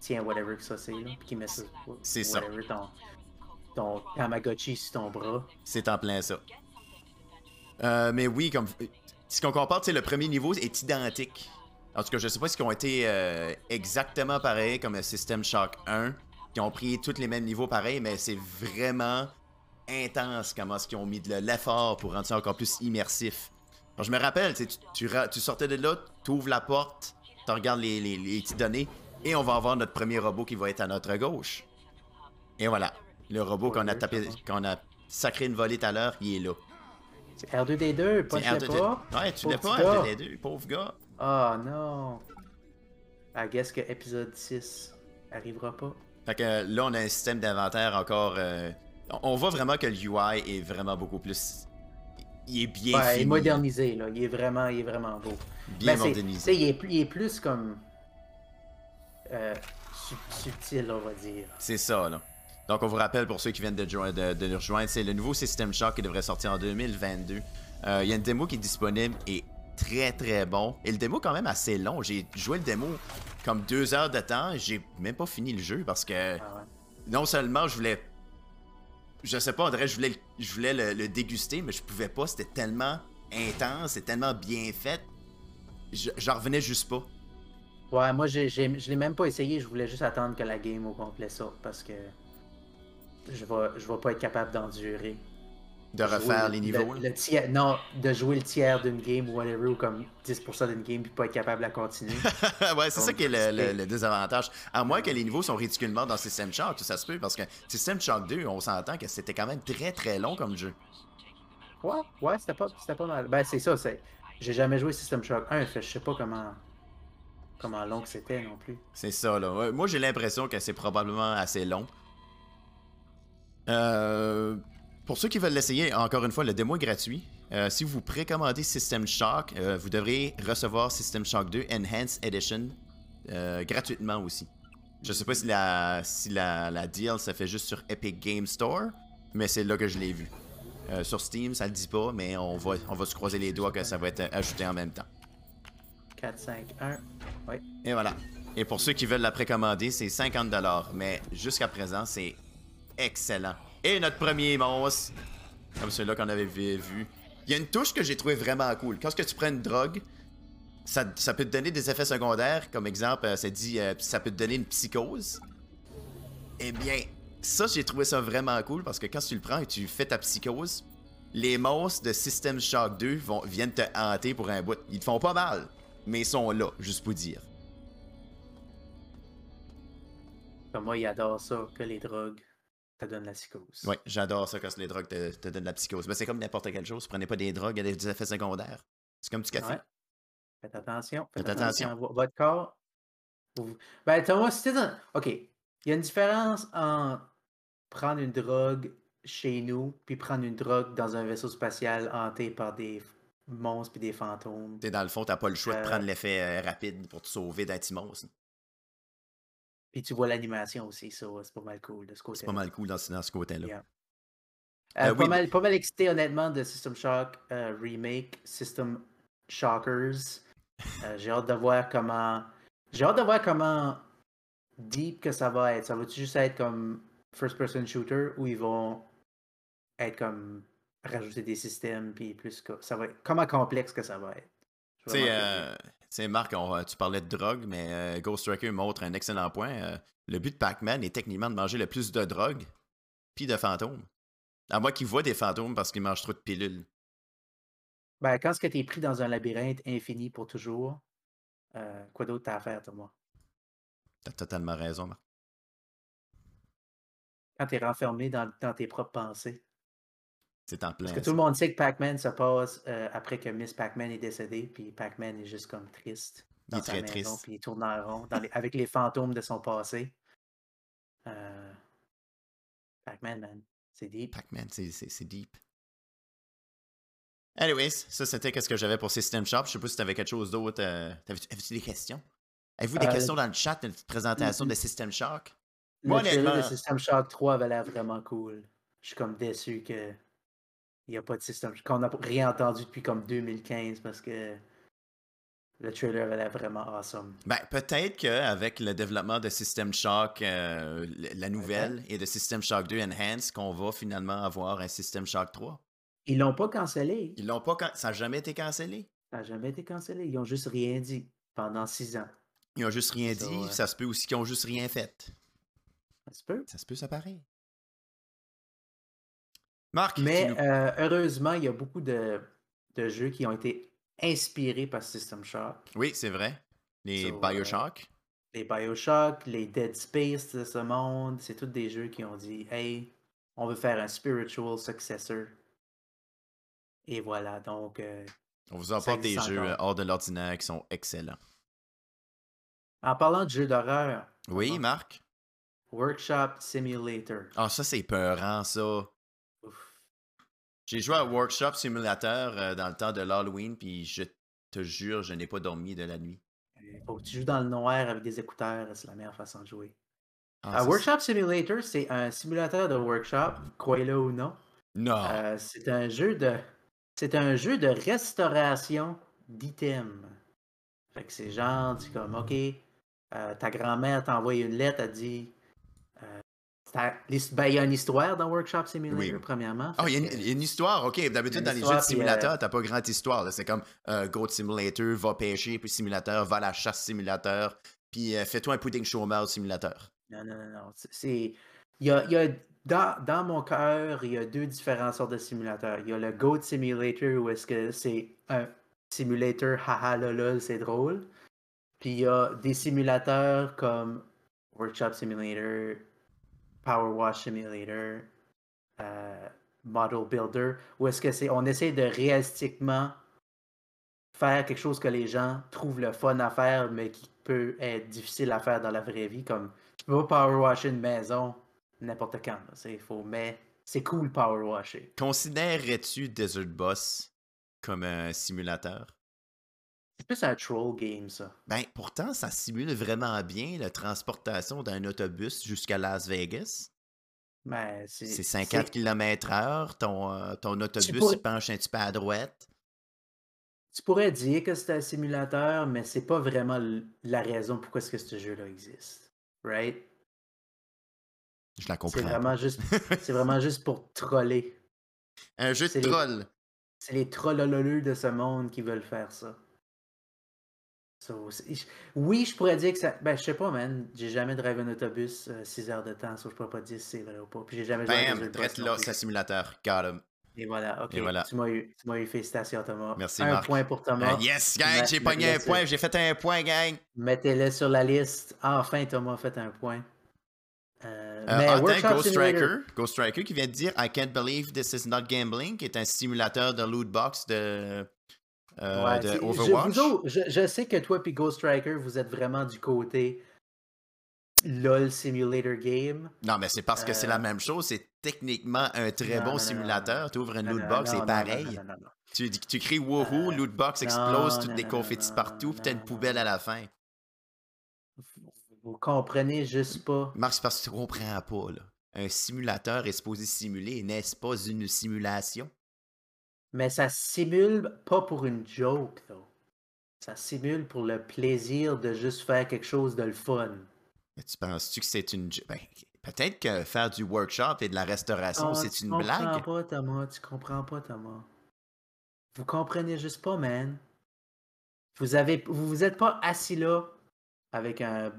tiens whatever que ça c'est, qui met ça, C'est ça. ton, ton Tamagotchi sur ton bras. C'est en plein ça. Euh, mais oui, comme si on compare, le premier niveau est identique. En tout cas, je sais pas si ils ont été euh, exactement pareils comme le System Shock 1, qui ont pris tous les mêmes niveaux pareils, mais c'est vraiment intense comment est-ce qu'ils ont mis de l'effort pour rendre ça encore plus immersif. Alors, je me rappelle, tu, tu, sortais de là, tu ouvres la porte, tu regardes les, les, les petites données, et on va avoir notre premier robot qui va être à notre gauche. Et voilà, le robot qu'on a tapé, qu'on a sacré une volée tout à l'heure, il est là. C'est R2D2, pas R2D2. pas. Ouais, tu l'as pas, petit gars. R2D2, pauvre gars. Ah non. I guess que épisode 6 arrivera pas. Fait que là, on a un système d'inventaire encore. euh, on- voit vraiment que le UI est vraiment beaucoup plus. Il est bien Ouais, il est modernisé, là. Il est vraiment, il est vraiment beau. bien Ben, tu modernisé. il, est plus- il est plus comme. euh, sub- subtil, on va dire. C'est ça, là. Donc, on vous rappelle, pour ceux qui viennent de, jo- de- de nous rejoindre, c'est le nouveau System Shock qui devrait sortir en 2022. Euh, Il y a une démo qui est disponible et très très bon. Et le démo, quand même, assez long. J'ai joué le démo comme deux heures de temps. J'ai même pas fini le jeu parce que Ah non seulement je voulais. Je sais pas, on dirait je voulais, le- je voulais le, le déguster, mais je pouvais pas. C'était tellement intense, c'était tellement bien fait. Je- J'en revenais juste pas. Ouais, moi, j'ai- je l'ai même pas essayé. Je voulais juste attendre que la game au complet sorte parce que je vais, je vais pas être capable d'endurer. De refaire Jouer les le- niveaux. le- là. le tiers- non, de jouer le tiers d'une game ou whatever, ou comme 10% d'une game, puis pas être capable de la continuer. [LAUGHS] ouais, c'est ça qui est le, le- désavantage. À moins que les niveaux sont ridiculement dans System Shock, ça se peut, parce que System Shock 2, on s'entend que c'était quand même très très long comme jeu. ouais, ouais, c'était pas, c'était pas mal. Ben, c'est ça, c'est. J'ai jamais joué System Shock 1, fait je sais pas comment. Comment long que c'était non plus. C'est ça, là. Ouais, Moi, j'ai l'impression que c'est probablement assez long. Euh, pour ceux qui veulent l'essayer, encore une fois, le démo est gratuit. Euh, si vous précommandez System Shock, euh, vous devrez recevoir System Shock 2 Enhanced Edition gratuitement aussi. Je sais pas si la, si la, la deal ça fait juste sur Epic Game Store, mais c'est là que je l'ai vu. Sur Steam, ça le dit pas, mais on va, on va se croiser les doigts que ça va être ajouté en même temps. 4, 5, 1. Ouais. Et voilà. Et pour ceux qui veulent la précommander, c'est 50$. Mais jusqu'à présent, c'est excellent. Et notre premier monstre, comme celui-là qu'on avait vu. Il y a une touche que j'ai trouvé vraiment cool. Quand que tu prends une drogue, ça, peut te donner des effets secondaires. Comme exemple, euh, ça dit euh, ça peut te donner une psychose. Eh bien, ça, j'ai trouvé ça vraiment cool parce que quand tu le prends et tu fais ta psychose, les monstres de System Shock 2 vont, viennent te hanter pour un bout. Ils te font pas mal, mais ils sont là, juste pour dire. Moi, il adore ça, que les drogues, donne la psychose. Ouais, j'adore ça quand les drogues te, te donnent la psychose. Mais c'est comme n'importe quelle chose. Prenez pas des drogues, il y a des effets secondaires. C'est comme du café. Ouais. Faites attention. Faites attention. votre corps. Vous- Ben, Thomas, si dans. OK. Il y a une différence en prendre une drogue chez nous, puis prendre une drogue dans un vaisseau spatial hanté par des monstres puis des fantômes. T'es dans le fond, t'as pas le choix de Euh. prendre l'effet euh, rapide pour te sauver d'être immense. Puis tu vois l'animation aussi, ça, c'est pas mal cool de ce côté C'est pas mal cool dans, ce- dans ce côté-là. Yeah. Euh, Euh, pas, oui, mal, pas mal excité, honnêtement, de System Shock euh, Remake, System Shockers. J'ai hâte de voir comment. J'ai hâte de voir comment deep que ça va être. Ça va-tu juste être comme first-person shooter ou ils vont être comme rajouter des systèmes puis plus que ça va être comment complexe que ça va être? Tu sais, sais, Marc, on- tu parlais de drogue, mais euh, Ghost Tracker montre un excellent point. Euh, le but de Pac-Man est techniquement de manger le plus de drogue puis de fantômes. À moins qu'il voit des fantômes parce qu'il mange trop de pilules. Ben, quand tu es pris dans un labyrinthe infini pour toujours, euh, quoi d'autre t'as à faire, Thomas? T'as totalement raison, Marc. Quand t'es renfermé dans, dans tes propres pensées. C'est en plein. Parce que tout le monde sait que Pac-Man se passe euh, après que Miss Pac-Man est décédée, puis Pac-Man est juste comme triste Il est dans sa très maison, triste. puis il tourne en rond dans les- avec les fantômes de son passé. Euh, Pac-Man, man, c'est deep. Pac-Man, c'est- deep. Anyways, ça c'était ce que j'avais pour System Shop. Je sais pas si t'avais quelque chose d'autre. euh, Avais-tu des questions? Avez-vous des Euh, questions dans le chat, une petite présentation de System Shock? Le Moi, trailer de System Shock 3 avait l'air vraiment cool. Je suis comme déçu que il n'y a pas de System qu'on n'a rien entendu depuis comme 2015 parce que le trailer avait l'air vraiment awesome. Ben, peut-être qu'avec le développement de System Shock, euh, la nouvelle, et de System Shock 2 Enhanced, qu'on va finalement avoir un System Shock 3. Ils l'ont pas cancellé. Ils l'ont pas. can- Ça n'a jamais été cancellé. Ça n'a jamais été cancellé. Ils ont juste rien dit pendant six ans. Ils ont juste rien Ça, dit. Ça se peut aussi qu'ils ont juste rien fait. Ça se peut. Ça se peut, ça pareil. Marc, Mais nous- euh, heureusement, il y a beaucoup de, de jeux qui ont été inspirés par System Shock. oui, c'est vrai. Les So, euh, Bioshock. Les Bioshock, les Dead Space de ce monde, c'est tous des jeux qui ont dit Hey, on veut faire un spiritual successor. Et voilà, donc euh, On vous apporte des jeux hors de l'ordinaire qui sont excellents. en parlant de jeux d'horreur, Oui? Marc? Workshop Simulator. Ah, ça, c'est peurant, ça. J'ai joué à Workshop Simulator euh, dans le temps de l'Halloween, puis je te jure, je n'ai pas dormi de la nuit. Euh, Faut que tu joues dans le noir avec des écouteurs, c'est la meilleure façon de jouer. Ah, workshop Simulator, c'est un simulateur de workshop, croyez-le ou non. Non. Euh, c'est un jeu de c'est un jeu de restauration d'items. Fait que c'est genre, tu comme OK, euh, ta grand-mère t'a envoyé une lettre, elle dit euh, ta- l'his- ben, il y a une histoire dans Workshop Simulator, Oui. premièrement. Fait il y, a une- que- il y a une histoire, ok. D'habitude, dans les jeux de simulateur, euh, t'as pas grande histoire. C'est comme euh, Goat Simulator, va pêcher, puis simulateur, va à la chasse simulateur, puis euh, fais-toi un pudding chômeur simulateur. Non, non, non, non. c'est-. Il y a, y a- dans, dans mon cœur, il y a deux différentes sortes de simulateurs. Il y a le Goat Simulator où est-ce que c'est un simulator haha lol, c'est drôle. Puis il y a des simulateurs comme Workshop Simulator, Power Wash Simulator, euh, Model Builder, où est-ce que c'est. On essaie de réalistiquement faire quelque chose que les gens trouvent le fun à faire, mais qui peut être difficile à faire dans la vraie vie. Comme tu peux pas power washer une maison n'importe quand. c'est faut, mais c'est cool power washer. Considérerais-tu Desert Boss comme un simulateur? C'est plus un troll game, ça. Ben, pourtant, ça simule vraiment bien la transportation d'un autobus jusqu'à Las Vegas. Mais c'est, C'est 50 km/h, ton, euh, ton autobus pourrais- il penche un petit peu à droite. Tu pourrais dire que c'est un simulateur, mais c'est pas vraiment la raison pourquoi est-ce que ce jeu-là existe. Right? Je la C'est comprends. vraiment juste, [LAUGHS] c'est vraiment juste pour troller. un jeu c'est de les- troll. C'est les trollololeux de ce monde qui veulent faire ça. So, oui, je pourrais dire que ça. Ben, je sais pas, man. J'ai jamais drivé un autobus 6 heures de temps, so je pourrais pas dire si c'est vrai ou pas. Puis j'ai jamais joué à Bam, non là, c'est un simulateur. Got him. Et voilà, ok. Et voilà. Tu m'as eu, tu m'as eu félicitations, Thomas. Merci, un Marc. point pour Thomas. Euh, yes, gang, j'ai pogné un point, j'ai fait un point, gang. Mettez-le sur la liste. Enfin, Thomas a fait un point. Euh, Euh, mais Ghost Simulator- Striker, Ghost Striker qui vient de dire I can't believe this is not gambling, qui est un simulateur de loot box de, euh, Ouais, de je- Overwatch? autres, je, je sais que toi et Ghost Striker, vous êtes vraiment du côté LOL Simulator Game. Non, mais c'est parce que c'est Euh, la même chose. C'est techniquement un très Non, bon non, simulateur. Tu ouvres une Non, loot non, box, non, c'est pareil. non. Tu, tu cries woohoo, Euh, loot box non, explose, toutes des confettis partout, puis t'as une poubelle à la fin. Vous- Vous comprenez juste pas. Marc, c'est parce que tu comprends pas, là. Un simulateur est supposé simuler, n'est-ce pas une simulation? Mais ça simule pas pour une joke, though. Ça simule pour le plaisir de juste faire quelque chose de le fun. Mais tu penses-tu que c'est une. Ben, peut-être que faire du workshop et de la restauration, Ah, c'est tu une comprends blague? pas, Thomas. Tu comprends pas, Thomas. Vous comprenez juste pas, man. Vous avez, vous vous êtes pas assis là avec un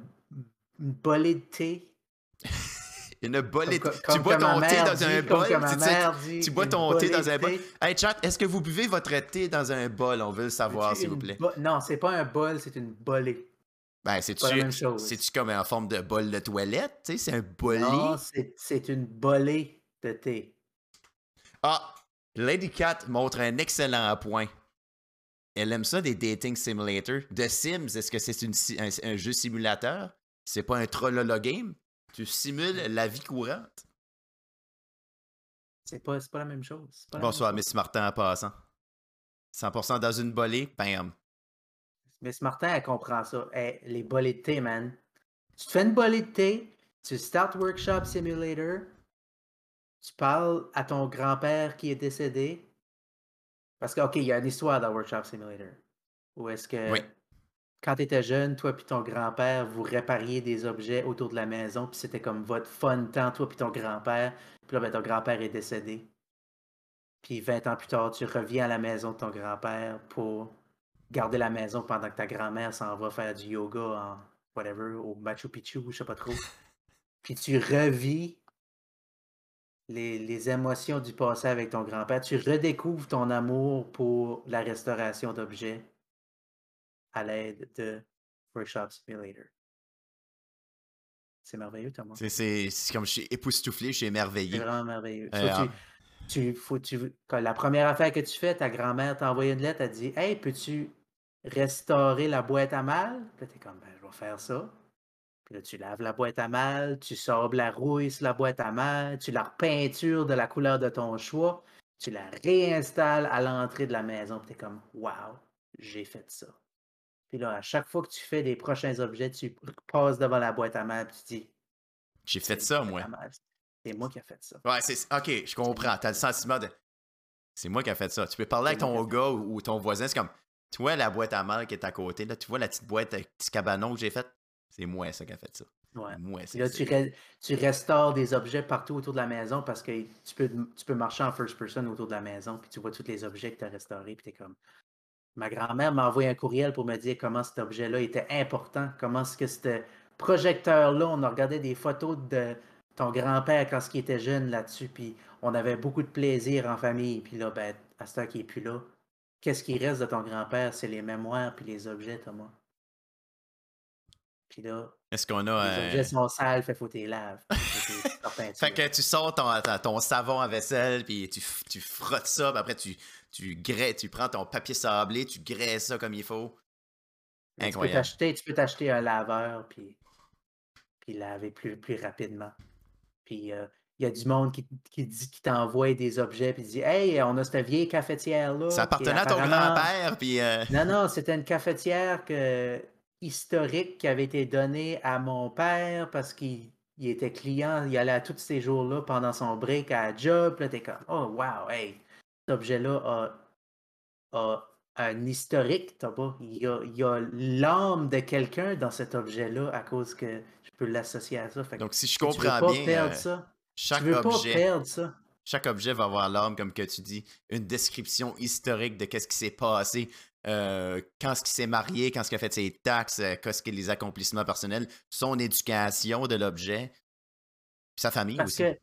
une bolée de thé. Une Comme- comme Tu bois ton thé dans dit, un bol. tu dit, tu bois ton thé dans un bol. Hey, chat, est-ce que vous buvez votre thé dans un bol? On veut le savoir, s'il vous plaît. Non, c'est pas un bol, c'est une bolée. Ben, c'est-tu c'est-tu comme en forme de bol de toilette? Tu sais, c'est un bolé. Non, c'est c'est une bolée de thé. Ah, Lady Cat montre un excellent point. Elle aime ça des dating simulators. The Sims, est-ce que c'est un, un jeu simulateur? C'est pas un trollolo game? Tu simules la vie courante? C'est pas, pas la même chose. pas même Bonsoir, chose. Miss Martin en passant. 100% dans une bolée, bam. Miss Martin, elle comprend ça. Hey, les bolées de thé, man. Tu te fais une bolée de thé, tu start Workshop Simulator, tu parles à ton grand-père qui est décédé. Parce que, OK, il y a une histoire dans Workshop Simulator. Où est-ce que, Oui. Quand tu étais jeune, toi puis ton grand-père, vous répariez des objets autour de la maison, puis c'était comme votre fun temps, toi puis ton grand-père. Puis là, ben, ton grand-père est décédé. Puis 20 ans plus tard, tu reviens à la maison de ton grand-père pour garder la maison pendant que ta grand-mère s'en va faire du yoga en whatever, au Machu Picchu, je sais pas trop. Puis tu revis les, les émotions du passé avec ton grand-père. Tu redécouvres ton amour pour la restauration d'objets à l'aide de Workshop Simulator. C'est merveilleux, Thomas. C'est- C'est c'est comme je suis époustouflé, je suis C'est émerveillé. vraiment merveilleux. Euh, So, tu- tu, faut, tu, quand la première affaire que tu fais, ta grand-mère t'a envoyé une lettre, elle dit Hey, peux-tu restaurer la boîte à mal? Puis t'es comme Ben, je vais faire ça. Puis là, tu laves la boîte à mal, tu sabres la rouille sur la boîte à mal, tu la repeintures de la couleur de ton choix, tu la réinstalles à l'entrée de la maison, puis t'es comme Wow, j'ai fait ça. Puis là, à chaque fois que tu fais des prochains objets, tu passes devant la boîte à mal, puis tu dis J'ai fait ça, moi. C'est moi qui ai fait ça. Ouais, c'est. Ok, je comprends. T'as le sentiment de. C'est moi qui ai fait ça. Tu peux parler avec ton gars ou, ou ton voisin, c'est comme. Tu vois la boîte à mal qui est à côté, là, tu vois la petite boîte avec petit cabanon que j'ai faite? C'est moi ça qui a fait ça. Ouais. Moi, là, tu, re- tu restaures des objets partout autour de la maison parce que tu peux, tu peux marcher en first person autour de la maison, puis tu vois tous les objets que tu as restaurés, puis tu es comme. Ma grand-mère m'a envoyé un courriel pour me dire comment cet objet-là était important, comment est-ce que ce projecteur-là, on a regardé des photos de ton grand-père quand il était jeune là-dessus, puis on avait beaucoup de plaisir en famille, puis là, ben, à ce temps qu'il n'est plus là, qu'est-ce qui reste de ton grand-père? C'est les mémoires puis les objets, Thomas. Puis là, Est-ce qu'on les a. objets un- sont sales, fait faut tes laves. [LAUGHS] Fait que tu sors ton, savon à vaisselle, puis tu, tu frottes ça, puis après tu, tu graies, tu prends ton papier sablé, tu graisses ça comme il faut. Incroyable. tu peux t'acheter un laveur puis, puis laver plus, plus rapidement. Puis euh, il y a du monde qui, qui dit qui t'envoie des objets puis dit Hey, on a cette vieille cafetière-là. Ça appartenait à ton grand-père, puis. euh, [LAUGHS] Non, non, c'était une cafetière que, historique qui avait été donnée à mon père parce qu'il il était client, il allait à tous ces jours-là pendant son break à la job. Là, t'es comme Oh wow, hey, objet-là a, a un historique, t'as pas? Il y a, l'âme de quelqu'un dans cet objet-là à cause que je peux l'associer à ça. Fait Donc, si je tu veux comprends pas bien, perdre euh, ça. chaque Tu veux pas objet. perdre ça. Chaque objet va avoir l'âme, comme que tu dis, une description historique de qu'est-ce qui s'est passé, euh, quand ce qui s'est marié, quand ce qu'il a fait ses taxes, euh, qu'est-ce que les accomplissements personnels, son éducation de l'objet, sa famille Parce aussi. que,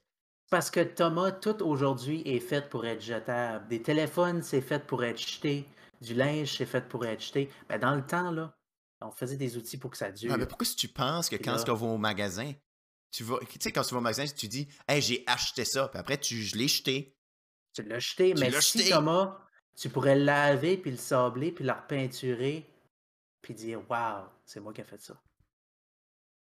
parce que Thomas, tout aujourd'hui est fait pour être jetable. Des téléphones, c'est fait pour être jeté. Du linge, c'est fait pour être jeté. Ben, dans le temps, là, on faisait des outils pour que ça dure. Ah, mais pourquoi si tu penses que quand là- tu vas au magasin, tu vas, tu sais, quand tu vas au magasin, tu dis, hey, j'ai acheté ça, puis après, tu, je l'ai jeté. Tu l'as jeté, Tu mais si jeté. Thomas, tu pourrais le laver, puis le sabler, puis le repeinturer, puis dire Waouh, c'est moi qui ai fait ça.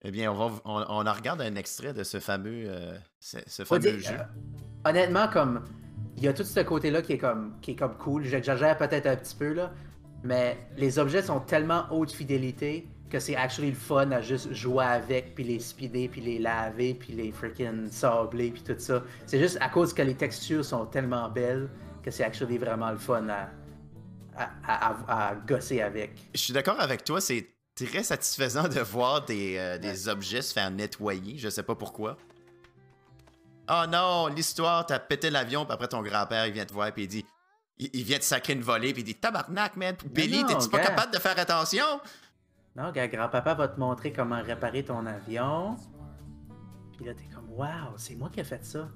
Eh bien, on, va, on, on en regarde un extrait de ce fameux, euh, ce, fameux jeu. euh, honnêtement, comme il y a tout ce côté-là qui est comme qui est comme cool. J'exagère peut-être un petit peu là, mais les objets sont tellement haute fidélité que c'est actually le fun à juste jouer avec, puis les speeder, puis les laver, puis les freaking sabler, puis tout ça. C'est juste à cause que les textures sont tellement belles que c'est actually vraiment le fun à, à, à- à- à gosser avec. Je suis d'accord avec toi, c'est très satisfaisant de voir des, euh, des objets se faire nettoyer, je sais pas pourquoi. Oh non, l'histoire, t'as pété l'avion, puis après ton grand-père, il vient te voir, puis il dit. Il, il vient te sacrer une volée, puis il dit Tabarnak, man, Billy, t'es-tu pas capable de faire attention? Non, gars, grand-papa va te montrer comment réparer ton avion. Puis là, t'es comme, waouh, c'est moi qui ai fait ça.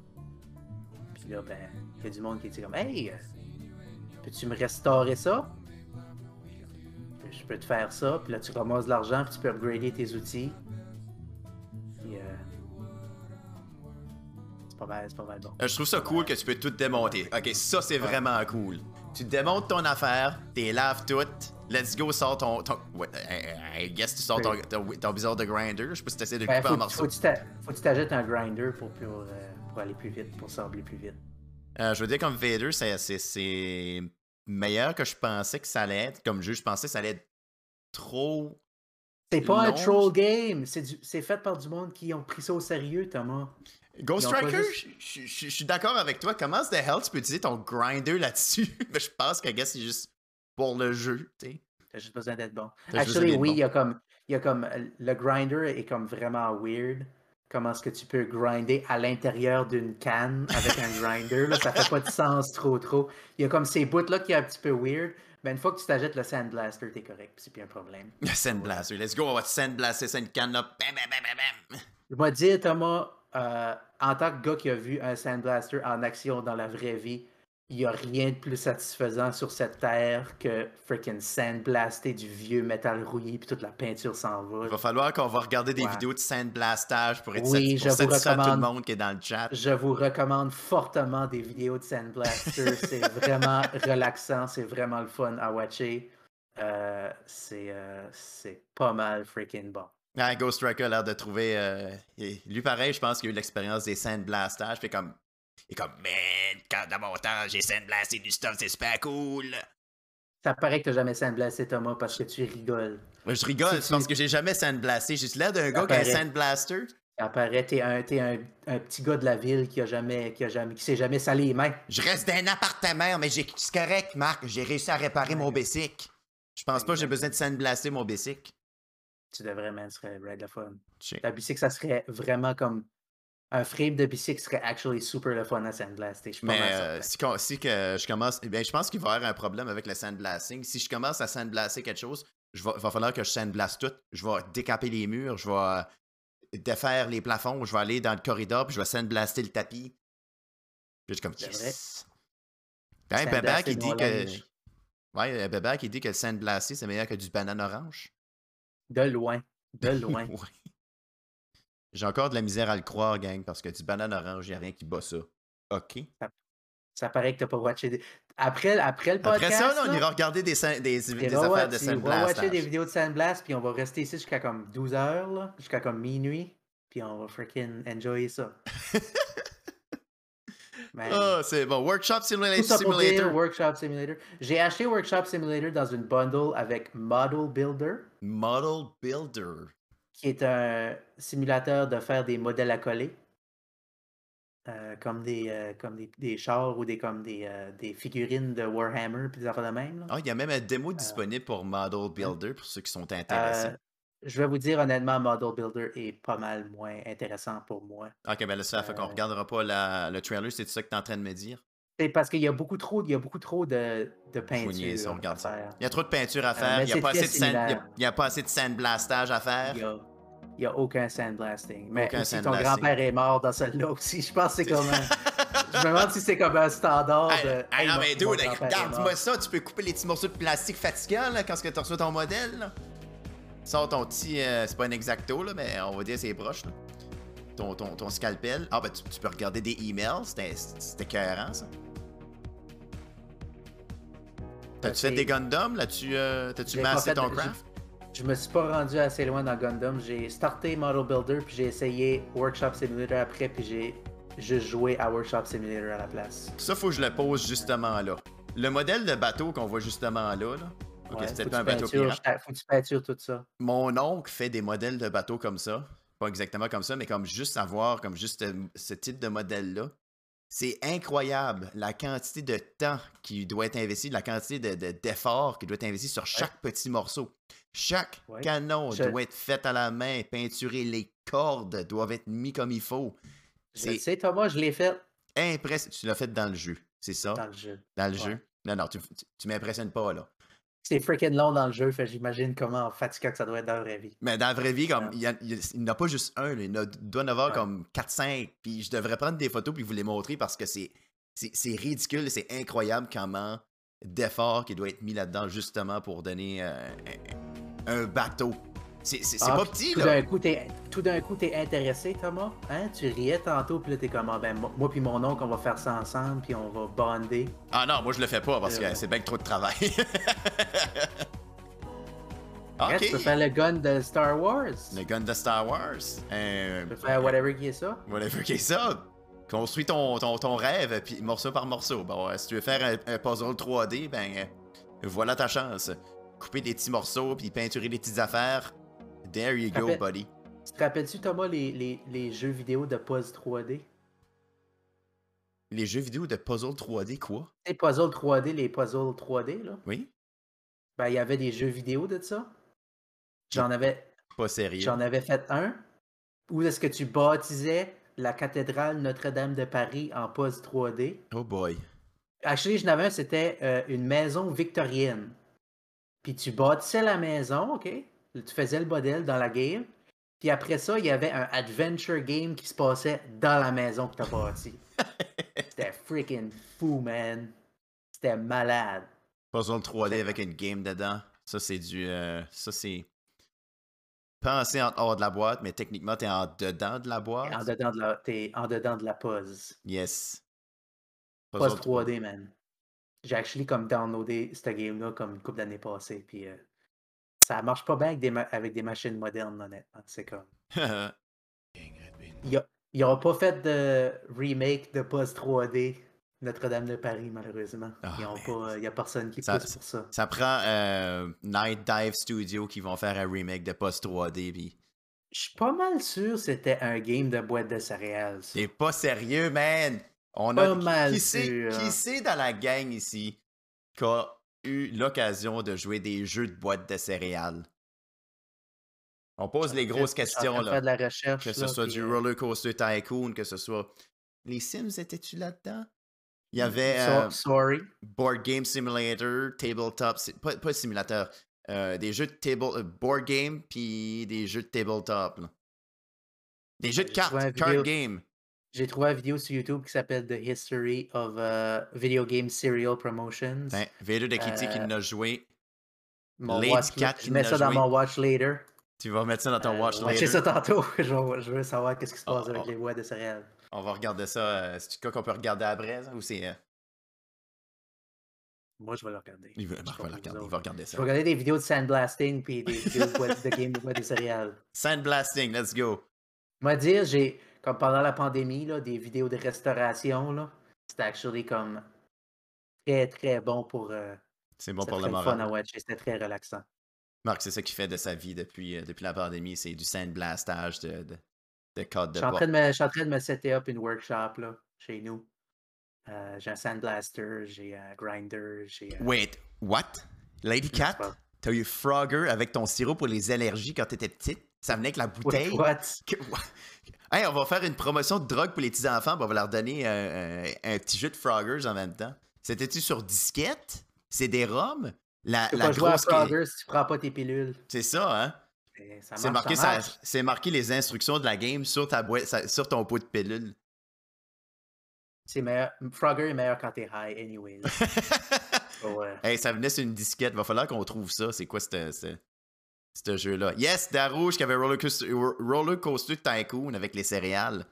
Puis là, ben, il y a du monde qui dit comme, hey, peux-tu me restaurer ça? Je peux te faire ça. Puis là, tu ramasses de l'argent, puis tu peux upgrader tes outils. Puis, euh, c'est pas mal, c'est pas mal bon. Euh, je trouve ça cool que tu peux tout démonter. Ok, ça c'est vraiment cool. Tu démontes ton affaire, t'es laves toutes. Let's go, sors ton. ton ouais, I, guess tu sors ton, ton, ton bizarre de grinder. Je sais pas si t'essaies de Ben, couper en morceaux. faut que tu t'a- faut que tu t'ajoutes un grinder pour, pour, euh, pour aller plus vite, pour sabler plus vite. Euh, je veux dire, comme Vader, c'est meilleur que je pensais que ça allait être. Comme jeu, je pensais que ça allait être trop. C'est pas un troll game, c'est du- c'est fait par du monde qui ont pris ça au sérieux, Thomas. Ghost Striker, juste- je- je je- je suis d'accord avec toi. Comment the hell tu peux utiliser ton grinder là-dessus? [LAUGHS] Mais je pense que, gars, c'est juste pour le jeu, tu sais. T'as juste besoin d'être bon. T'as Actually, oui, bon. il y a comme, il y a comme, le grinder est comme vraiment weird. Comment est-ce que tu peux grinder à l'intérieur d'une canne avec un [LAUGHS] grinder? Là, ça fait pas de sens trop trop. Il y a comme ces bouts-là qui est un petit peu weird. Mais une fois que tu t'achètes le Sandblaster, t'es correct, c'est plus un problème. Le Sandblaster, let's go, on va te sandblaster ça une canne là. Bam, bam, bam, bam. Je vais te dire, Thomas, euh, en tant que gars qui a vu un Sandblaster en action dans la vraie vie, il n'y a rien de plus satisfaisant sur cette terre que freaking sandblaster du vieux métal rouillé puis toute la peinture s'en va. Il va falloir qu'on va regarder des Ouais. vidéos de sandblastage pour être Oui, sati- je pour vous satisfaire tout le recommande. monde qui est dans le chat. Je vous recommande fortement des vidéos de Sandblaster. [LAUGHS] c'est vraiment relaxant, c'est vraiment le fun à watcher. Euh, c'est euh, c'est pas mal freaking bon. Ouais, Ghost Striker a l'air de trouver. euh, lui, pareil, je pense qu'il a eu l'expérience des sandblastages. Puis comme. Est comme, man, quand dans mon temps, j'ai sandblasté du stuff, c'est super cool. Ça paraît que t'as jamais sandblasté Thomas parce que tu rigoles. Moi, je rigole, c'est tu- parce que j'ai jamais sandblasté. J'ai l'air d'un gars qui a un sandblaster. Ça paraît t'es un, un, un petit gars de la ville qui a jamais, qui a jamais, qui s'est jamais salé les mains. Je reste dans un appartement, mais j'ai- c'est correct, Marc. J'ai réussi à réparer mon bicycle. Je pense pas que j'ai besoin de sandblaster mon bicycle. Tu devrais, man, ce serait right le fun. Ça serait vraiment comme un frame de bicycle serait actually super le fun à sandblaster. Je Mais euh, si, que je commence, eh bien, je pense qu'il va y avoir un problème avec le sandblasting. Si je commence à sandblaster quelque chose, il va, va falloir que je sandblaste tout. Je vais décaper les murs, je vais euh, défaire les plafonds, je vais aller dans le corridor, puis je vais sandblaster le tapis. Puis je suis comme yes. Quand même, Baba qui dit que. Ouais, euh, qui dit que le sandblaster, c'est meilleur que du banane orange. De loin. De loin. [LAUGHS] Ouais. J'ai encore de la misère à le croire, gang, parce que du banane orange, il n'y a rien qui bat ça. OK. ça paraît que t'as pas watché des... Après, après le podcast, Après ça, là, on ira regarder des, des, affaires de tu vas watcher sandblastage. des vidéos de Sandblast, puis on va rester ici jusqu'à comme 12 heures, jusqu'à comme minuit, puis on va freaking enjoyer ça. [LAUGHS] Man. Ah, c'est bon. Workshop Simulator. ça dire Simulator. Workshop Simulator. J'ai acheté Workshop Simulator dans une bundle avec Model Builder, Model Builder. Qui est un simulateur de faire des modèles à coller. Euh, comme des, euh, comme des, des chars ou des, comme des, euh, des figurines de Warhammer puis des affaires de même. là. Ah, il y a même un démo disponible pour Model Builder pour ceux qui sont intéressés. Je vais vous dire honnêtement, Model Builder est pas mal moins intéressant pour moi. ok, ben là, ça fait qu'on regardera pas la- le trailer, c'est ça que tu es en train de me dire? C'est parce qu'il y a beaucoup trop, il y a beaucoup trop de, peinture. regarde ça. Il y a trop de peinture à Euh, faire, il n'y a, pas assez de sand- il y a- similaire. il y a pas assez de sandblastage à faire. Il y a, il y a aucun sandblasting. Mais Aucun aussi, ton grand-père est mort dans celle-là aussi. Je pense que c'est comme un... [LAUGHS] Je me demande si c'est comme un standard Hey, de... hey, Hey, non, mon- mais dude, regarde-moi ça, tu peux couper les petits morceaux de plastique fatigants là, quand tu reçois ton modèle. Là. Sors ton petit. euh, c'est pas un exacto, là, mais on va dire c'est proche. Là. Ton, ton, ton scalpel. Ah, ben tu, tu peux regarder des emails, c'était c'était écœurant ça. T'as-tu fait des Gundam là-tu euh, T'as-tu massé ton craft Je me suis pas rendu assez loin dans Gundam. J'ai starté Model Builder, puis j'ai essayé Workshop Simulator après, puis j'ai juste joué à Workshop Simulator à la place. Ça, faut que je le pose justement là. Le modèle de bateau qu'on voit justement là, là. Ok, Ouais, c'était un bateau pirate. Faut que tu peintures tout ça. Mon oncle fait des modèles de bateaux comme ça. Pas exactement comme ça, mais comme juste avoir comme juste ce type de modèle-là. C'est incroyable la quantité de temps qui doit être investi, la quantité de- de- d'efforts qui doit être investi sur chaque petit morceau. Chaque Ouais. canon Je- doit être fait à la main, peinturé, les cordes doivent être mis comme il faut. Je le sais, Thomas, je l'ai fait impressionnant. Tu l'as fait dans le jeu, c'est ça? dans le jeu. Dans le Ouais. jeu? Non, non, tu, tu, tu m'impressionnes pas là. C'est freaking long dans le jeu, fait j'imagine comment fatigant que ça doit être dans la vraie vie. Mais dans la vraie vie, comme Ouais. il n'y en a pas juste un, là, il y en a- il doit y en avoir Ouais. comme 4-5. Puis je devrais prendre des photos puis vous les montrer parce que c'est c'est c'est ridicule, c'est incroyable comment d'efforts qui doit être mis là-dedans justement pour donner euh, un, un bateau. C'est Ah, pas petit, tout là. d'un coup, t'es, tout d'un coup, t'es intéressé, Thomas. Hein? Tu riais tantôt, puis là, t'es comme, ah, ben, moi, puis mon oncle, on va faire ça ensemble, puis on va bonder. Ah non, moi je le fais pas parce Euh, que c'est bien que trop de travail. [LAUGHS] Reste, Tu peux faire le gun de Star Wars. Le gun de Star Wars. Euh, Tu peux faire whatever qui est ça. Whatever qui est ça. Construis ton, ton, ton rêve, puis morceau par morceau. Bon, euh, si tu veux faire un, un puzzle 3D, ben voilà ta chance. Couper des petits morceaux, puis peinturer des petites affaires. There you go, buddy. Tu te rappelles-tu, Thomas, les, les, les jeux vidéo de puzzle 3D? Les jeux vidéo de puzzle 3D, quoi? Les puzzles 3D, les puzzles 3D, là. Oui? Ben, il y avait des jeux vidéo de ça. J'en avais, Pas sérieux. j'en avais fait un. Où est-ce que tu baptisais la cathédrale Notre-Dame de Paris en puzzle 3D? Oh boy. Actually, j'en avais un, c'était euh, une maison victorienne. Puis tu bâtissais la maison, OK? Tu faisais le modèle dans la game. Puis après ça, il y avait un adventure game qui se passait dans la maison que tu as bâtie. [LAUGHS] C'était freaking fou, man. C'était malade. Puzzle 3D avec une game dedans. Ça, c'est du. euh, ça, c'est. Penser en hors de la boîte, mais techniquement, t'es en dedans de la boîte. En dedans de la, t'es en dedans de la pause. Yes. Pause 3D, man. J'ai actually comme downloadé cette game-là comme une couple d'années passées. Puis euh, ça marche pas bien avec des, ma- avec des machines modernes, honnêtement. C'est comme. [LAUGHS] Ils n'ont pas fait de remake de Pause 3D Notre-Dame de Paris, malheureusement. Ah. Il n'y a personne qui Ça- pousse pour ça. Ça prend euh, Night Dive Studio qui vont faire un remake de Post 3D. Pis... Je suis pas mal sûr que c'était un game de boîte de céréales. T'es pas sérieux, man! On Pas a mal qui sûr. qui c'est dans la gang ici qui a eu l'occasion de jouer des jeux de boîte de céréales? On pose les grosses questions là. faire de la recherche. Que ce là, soit puis, du euh, Roller Coaster Tycoon, que ce soit. Les Sims étaient-tu là-dedans? Il y so- avait euh, Sorry. Board Game Simulator, Tabletop, pas, pas simulateur, euh, des jeux de table, euh, board game, puis des jeux de tabletop. là. Des jeux de cartes, card vidéo- game. J'ai trouvé une vidéo sur YouTube qui s'appelle The History of uh, Video Game Serial Promotions. Ben, Vader de Kitty qui Euh, l'a joué. Mon Lady watch- Cat je qui mets ça dans joué. mon watch later. Tu vas mettre ça dans ton Euh, watch later. ça tantôt. [LAUGHS] je, veux, je veux savoir qu'est-ce qui se passe Oh, avec oh. les boîtes de céréales. On va regarder ça. euh, C'est quoi qu'on peut regarder après, ça, ou c'est. euh, Moi, je vais le regarder. Il Je Marc sais va le regarder, il va regarder Je ça. vais regarder des vidéos de sandblasting puis des [LAUGHS] vidéos de, boîtes- de game de de céréales. Sandblasting, let's go. Moi dire, j'ai comme pendant la pandémie là, des vidéos de restauration là, c'était actually comme très très bon pour euh, C'est bon pour le très fun à moral. watcher, c'était très relaxant. Marc, c'est ça qu'il fait de sa vie depuis, euh, depuis la pandémie, c'est du sandblastage de, de, de code Je de suis en boîte. train de me, je suis en train de me setter up une workshop là, chez nous. Euh, j'ai un sandblaster, j'ai un grinder, j'ai un Wait, what? Lady Cat? T'as eu Frogger avec ton sirop pour les allergies quand t'étais petite? Ça venait avec la bouteille? What? Que- Hey, on va faire une promotion de drogue pour les petits-enfants, puis on va leur donner un, un- un petit jeu de Froggers en même temps. C'était-tu sur disquette? C'est des roms? La, Tu la pas jouer à grosse... qui- Frogger si tu prends pas tes pilules. C'est ça, hein? Ça C'est marqué, ça marqué les instructions de la game sur ta boîte, sur ton pot de pilule. C'est meilleur. Frogger est meilleur quand t'es high, anyways. [LAUGHS] Ouais. hey, ça venait sur une disquette. Va falloir qu'on trouve ça. C'est quoi ce ce- ce jeu-là? Yes, Darouche qui avait Roller Coaster, Roller Coaster Tycoon avec les céréales.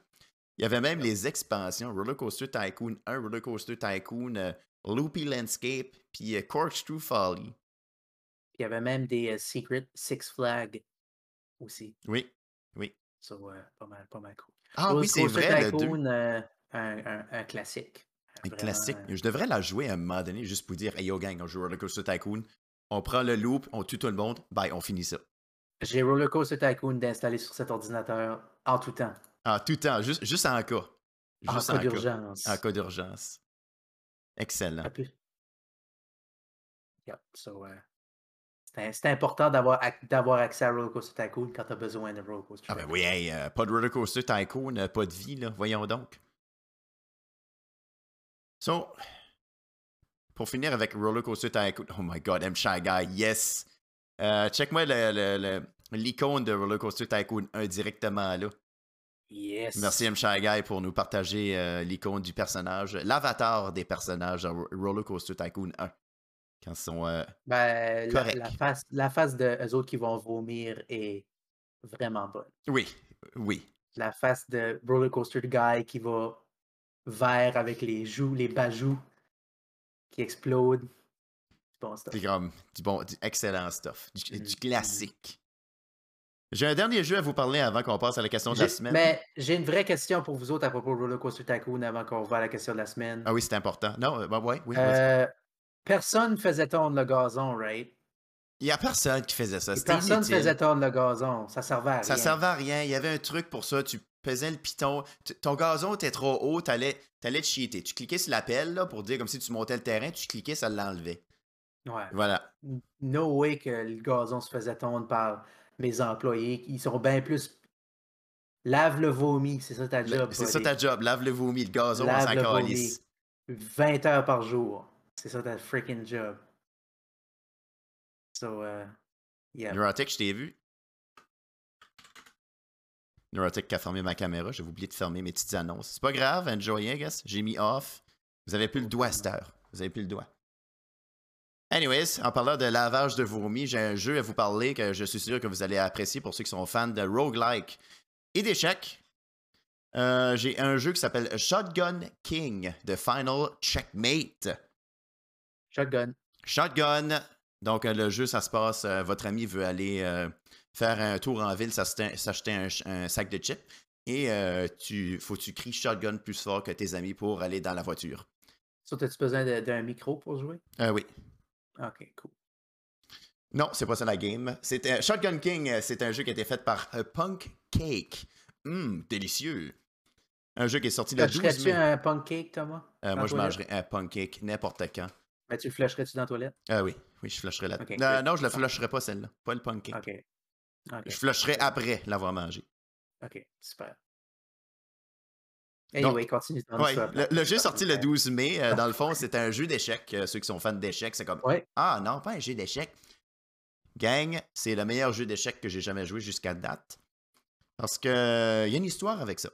Il y avait même les expansions. Roller Coaster Tycoon 1, Roller Coaster Tycoon, euh, Loopy Landscape, puis euh, Corkscrew Folly. Il y avait même des euh, Secret Six Flags aussi. Oui, oui. So, pas mal, pas mal cool. Ah Roller oui, c'est vrai, le 2. Tycoon, euh, un, un- un classique. Un classique. Je devrais la jouer à un moment donné juste pour dire Hey yo gang, on joue Roller Coaster Tycoon. On prend le loop, on tue tout le monde, bye, on finit ça. J'ai Roller Coaster Tycoon d'installer sur cet ordinateur en tout temps. En tout temps, juste, juste en cas. En Juste cas d'urgence. En cas d'urgence. Excellent. Yep, so, euh, c'est important d'avoir ac- d'avoir accès à Roller Coaster Tycoon quand tu as besoin de Roller Coaster. Ah ben oui, hey, euh, pas de roller coaster tycoon, euh, pas de vie, là. Voyons donc. So, pour finir avec Roller Coaster Tycoon. Oh my god, M. Shy Guy, yes! Euh, check-moi l'icône de Roller Coaster Tycoon 1 directement là. Yes. Merci M. Shy Guy pour nous partager euh, l'icône du personnage, l'avatar des personnages Ro- Roller Coaster Tycoon 1. Quand ils sont. euh, Ben, la face, la face de eux autres qui vont vomir est vraiment bonne. Oui, oui. La face de Roller Coaster Guy qui va vert avec les joues, les bajoux qui explodent. C'est bon stuff. C'est comme du bon, du excellent stuff. Du, du classique. J'ai un dernier jeu à vous parler avant qu'on passe à la question de la semaine. Mais j'ai une vraie question pour vous autres à propos de Roller Coaster Tycoon avant qu'on voit à la question de la semaine. Ah oui, c'est important. Non, bah ouais, oui. Euh, personne faisait tondre le gazon, right? Il y a personne qui faisait ça. Personne inutile. faisait tondre le gazon. Ça servait à rien. Ça servait à rien. Il y avait un truc pour ça. Tu pesais le piton. Ton gazon était trop haut. T'allais allais te cheater. Tu cliquais sur l'appel là, pour dire comme si tu montais le terrain. Tu cliquais, ça l'enlevait. Ouais. Voilà. No way que le gazon se faisait tondre par mes employés. Ils sont bien plus. Lave le vomi, c'est ça ta Le- job. C'est ça ta job. Lave le vomi. Le gazon, on Lave s'en le vomi. calisse. 20 heures par jour. C'est ça ta freaking job. So, uh, yeah. Neurotic, je t'ai vu. Neurotic qui a fermé ma caméra. J'avais oublié de fermer mes petites annonces. C'est pas grave, enjoy, I guess. J'ai mis off. Vous avez plus le doigt à cette heure. Vous avez plus le doigt. Anyways, en parlant de lavage de vomi, j'ai un jeu à vous parler que je suis sûr que vous allez apprécier pour ceux qui sont fans de roguelike et d'échecs. Euh, j'ai un jeu qui s'appelle Shotgun King de Final Checkmate. Shotgun. Shotgun. Donc, euh, le jeu, ça se passe. euh, votre ami veut aller euh, faire un tour en ville, s'acheter un, un sac de chips. Et euh, tu faut que tu cries shotgun plus fort que tes amis pour aller dans la voiture. So, as-tu besoin d'un micro pour jouer? Euh, oui. Ok, cool. Non, c'est pas ça la game. C'est euh, Shotgun King, c'est un jeu qui a été fait par Punk Cake. Hum, délicieux. Un jeu qui est sorti le 12 Flusherais-tu mai. un pancake, Thomas? Euh, dans moi, la je mangerais un Punk Cake n'importe quand. Mais tu le flusherais-tu dans la toilette? Ah oui, oui, je flusherai là. Ok, non, non, je la flusherai pas celle-là. Pas le Punk Cake. Ok. Je flusherai après l'avoir mangé. ok, super. Anyway, Donc, continue Ouais, le, le jeu est sorti le 12 mai. euh, dans le fond, c'est un [LAUGHS] jeu d'échecs. Euh, ceux qui sont fans d'échecs, c'est comme Ouais. Ah non, pas un jeu d'échecs. Gang, c'est le meilleur jeu d'échecs que j'ai jamais joué jusqu'à date. Parce que euh, il y a une histoire avec ça.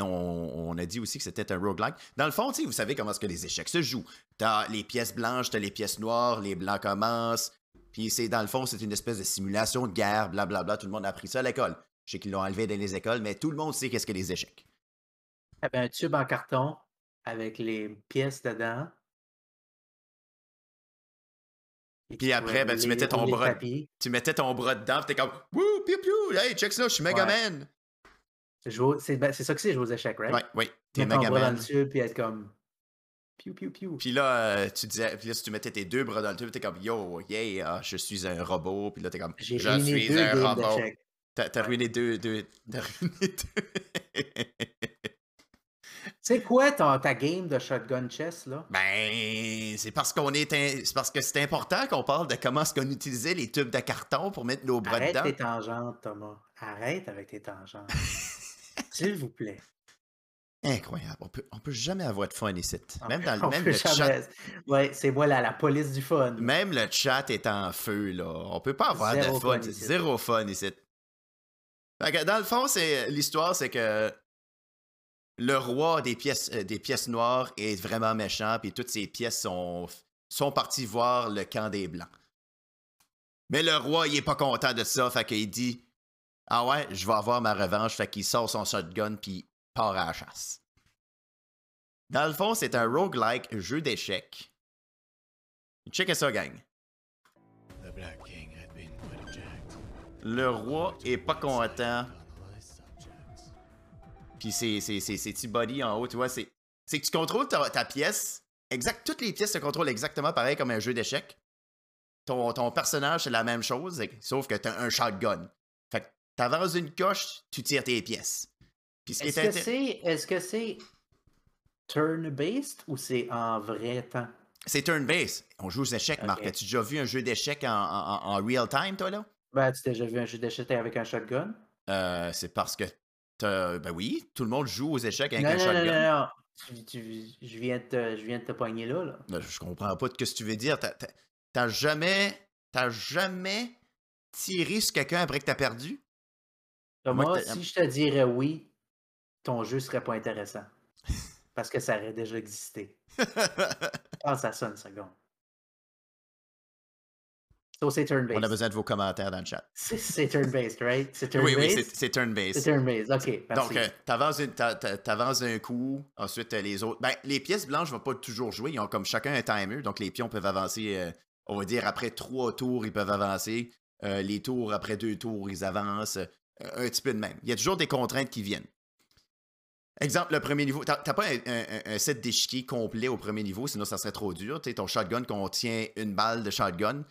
On, on a dit aussi que c'était un roguelike. Dans le fond, tu sais, vous savez comment est-ce que les échecs se jouent. T'as les pièces blanches, t'as les pièces noires, les blancs commencent. Puis c'est dans le fond, c'est une espèce de simulation de guerre, blablabla. Tout le monde a appris ça à l'école. Je sais qu'ils l'ont enlevé dans les écoles, mais tout le monde sait qu'est-ce que les échecs. Un tube en carton avec les pièces dedans. Et Puis après, ben, tu mettais ton bras- tu mettais ton bras dedans, t'es comme Wouh, piou piou, hey, check ça, je suis Mega Ouais. Man. C'est ben, c'est ça que c'est jouer aux échecs, right? Ouais, ouais, t'es Mega dans Man. le tube puis être comme. Piou, piou, piou. Puis là, euh, tu disais, puis là, si tu mettais tes deux bras dans le tube, t'es comme Yo, yeah, ah, je suis un robot. Puis là, t'es comme J'ai Je suis deux un robot. T'as ruiné deux, deux, t'as ruiné [LAUGHS] deux. C'est quoi ton, ta game de shotgun chess, là? ben, c'est parce qu'on est, in- c'est parce que c'est important qu'on parle de comment est-ce qu'on utilisait les tubes de carton pour mettre nos bras Arrête dedans. tes tangentes, Thomas. Arrête avec tes tangentes. [LAUGHS] S'il vous plaît. Incroyable. On peut, on peut jamais avoir de fun ici. Même dans On même le chat. Ouais, c'est moi la, la police du fun. Même le chat est en feu, là. On peut pas avoir Zéro de fun. Zéro fun ici. Dans le fond, c'est l'histoire, c'est que le roi des pièces, euh, des pièces noires est vraiment méchant, puis toutes ces pièces sont, sont parties voir le camp des blancs. Mais le roi, il est pas content de ça, fait qu'il dit Ah ouais, je vais avoir ma revanche, fait qu'il sort son shotgun, puis part à la chasse. Dans le fond, c'est un roguelike jeu d'échecs. Checkez ça, gang. Le roi est pas content. Puis c'est c'est c'est c'est petit body en haut, tu vois, c'est c'est que tu contrôles ta, ta pièce. Exact, toutes les pièces se contrôlent exactement pareil comme un jeu d'échecs. Ton, ton personnage c'est la même chose, sauf que t'as un shotgun. Fait que t'avances une coche, tu tires tes pièces. Ce Est-ce est que c'est est-ce que c'est turn-based ou c'est en vrai temps? c'est turn-based. On joue aux échecs, Marc. As-tu déjà vu un jeu d'échecs en, en, en- en real time, toi, là? Ben, tu as déjà vu un jeu d'échecs avec un shotgun? Euh, c'est parce que t'as- Ben oui, tout le monde joue aux échecs avec non, un non, non, shotgun. non, non. Tu- tu- je, viens de te, je viens de te pogner là. là. Là, Je comprends pas de ce que tu veux dire. T'as- jamais. T'as jamais tiré sur quelqu'un après que t'as perdu? Moi, Thomas, t'as- si je te dirais oui, ton jeu serait pas intéressant. [LAUGHS] Parce que ça aurait déjà existé. [LAUGHS] Pense à ça une seconde. So c'est On a turn-based. besoin de vos commentaires dans le chat. [LAUGHS] C'est turn-based, right? C'est Oui, turn-based? oui, c'est- c'est c'est turn-based. turn-based, ok. Merci. Donc, euh, t'avances un coup, ensuite euh, les autres. Ben, les pièces blanches vont pas toujours jouer. Ils ont comme chacun un timer. Donc, les pions peuvent avancer, euh, on va dire, après trois tours, ils peuvent avancer. Euh, les tours, après deux tours, ils avancent. Un petit peu de même. Il y a toujours des contraintes qui viennent. Exemple, le premier niveau. T'as pas un, set d'échiquier complet au premier niveau, sinon ça serait trop dur. Tu sais, ton shotgun contient une balle de shotgun,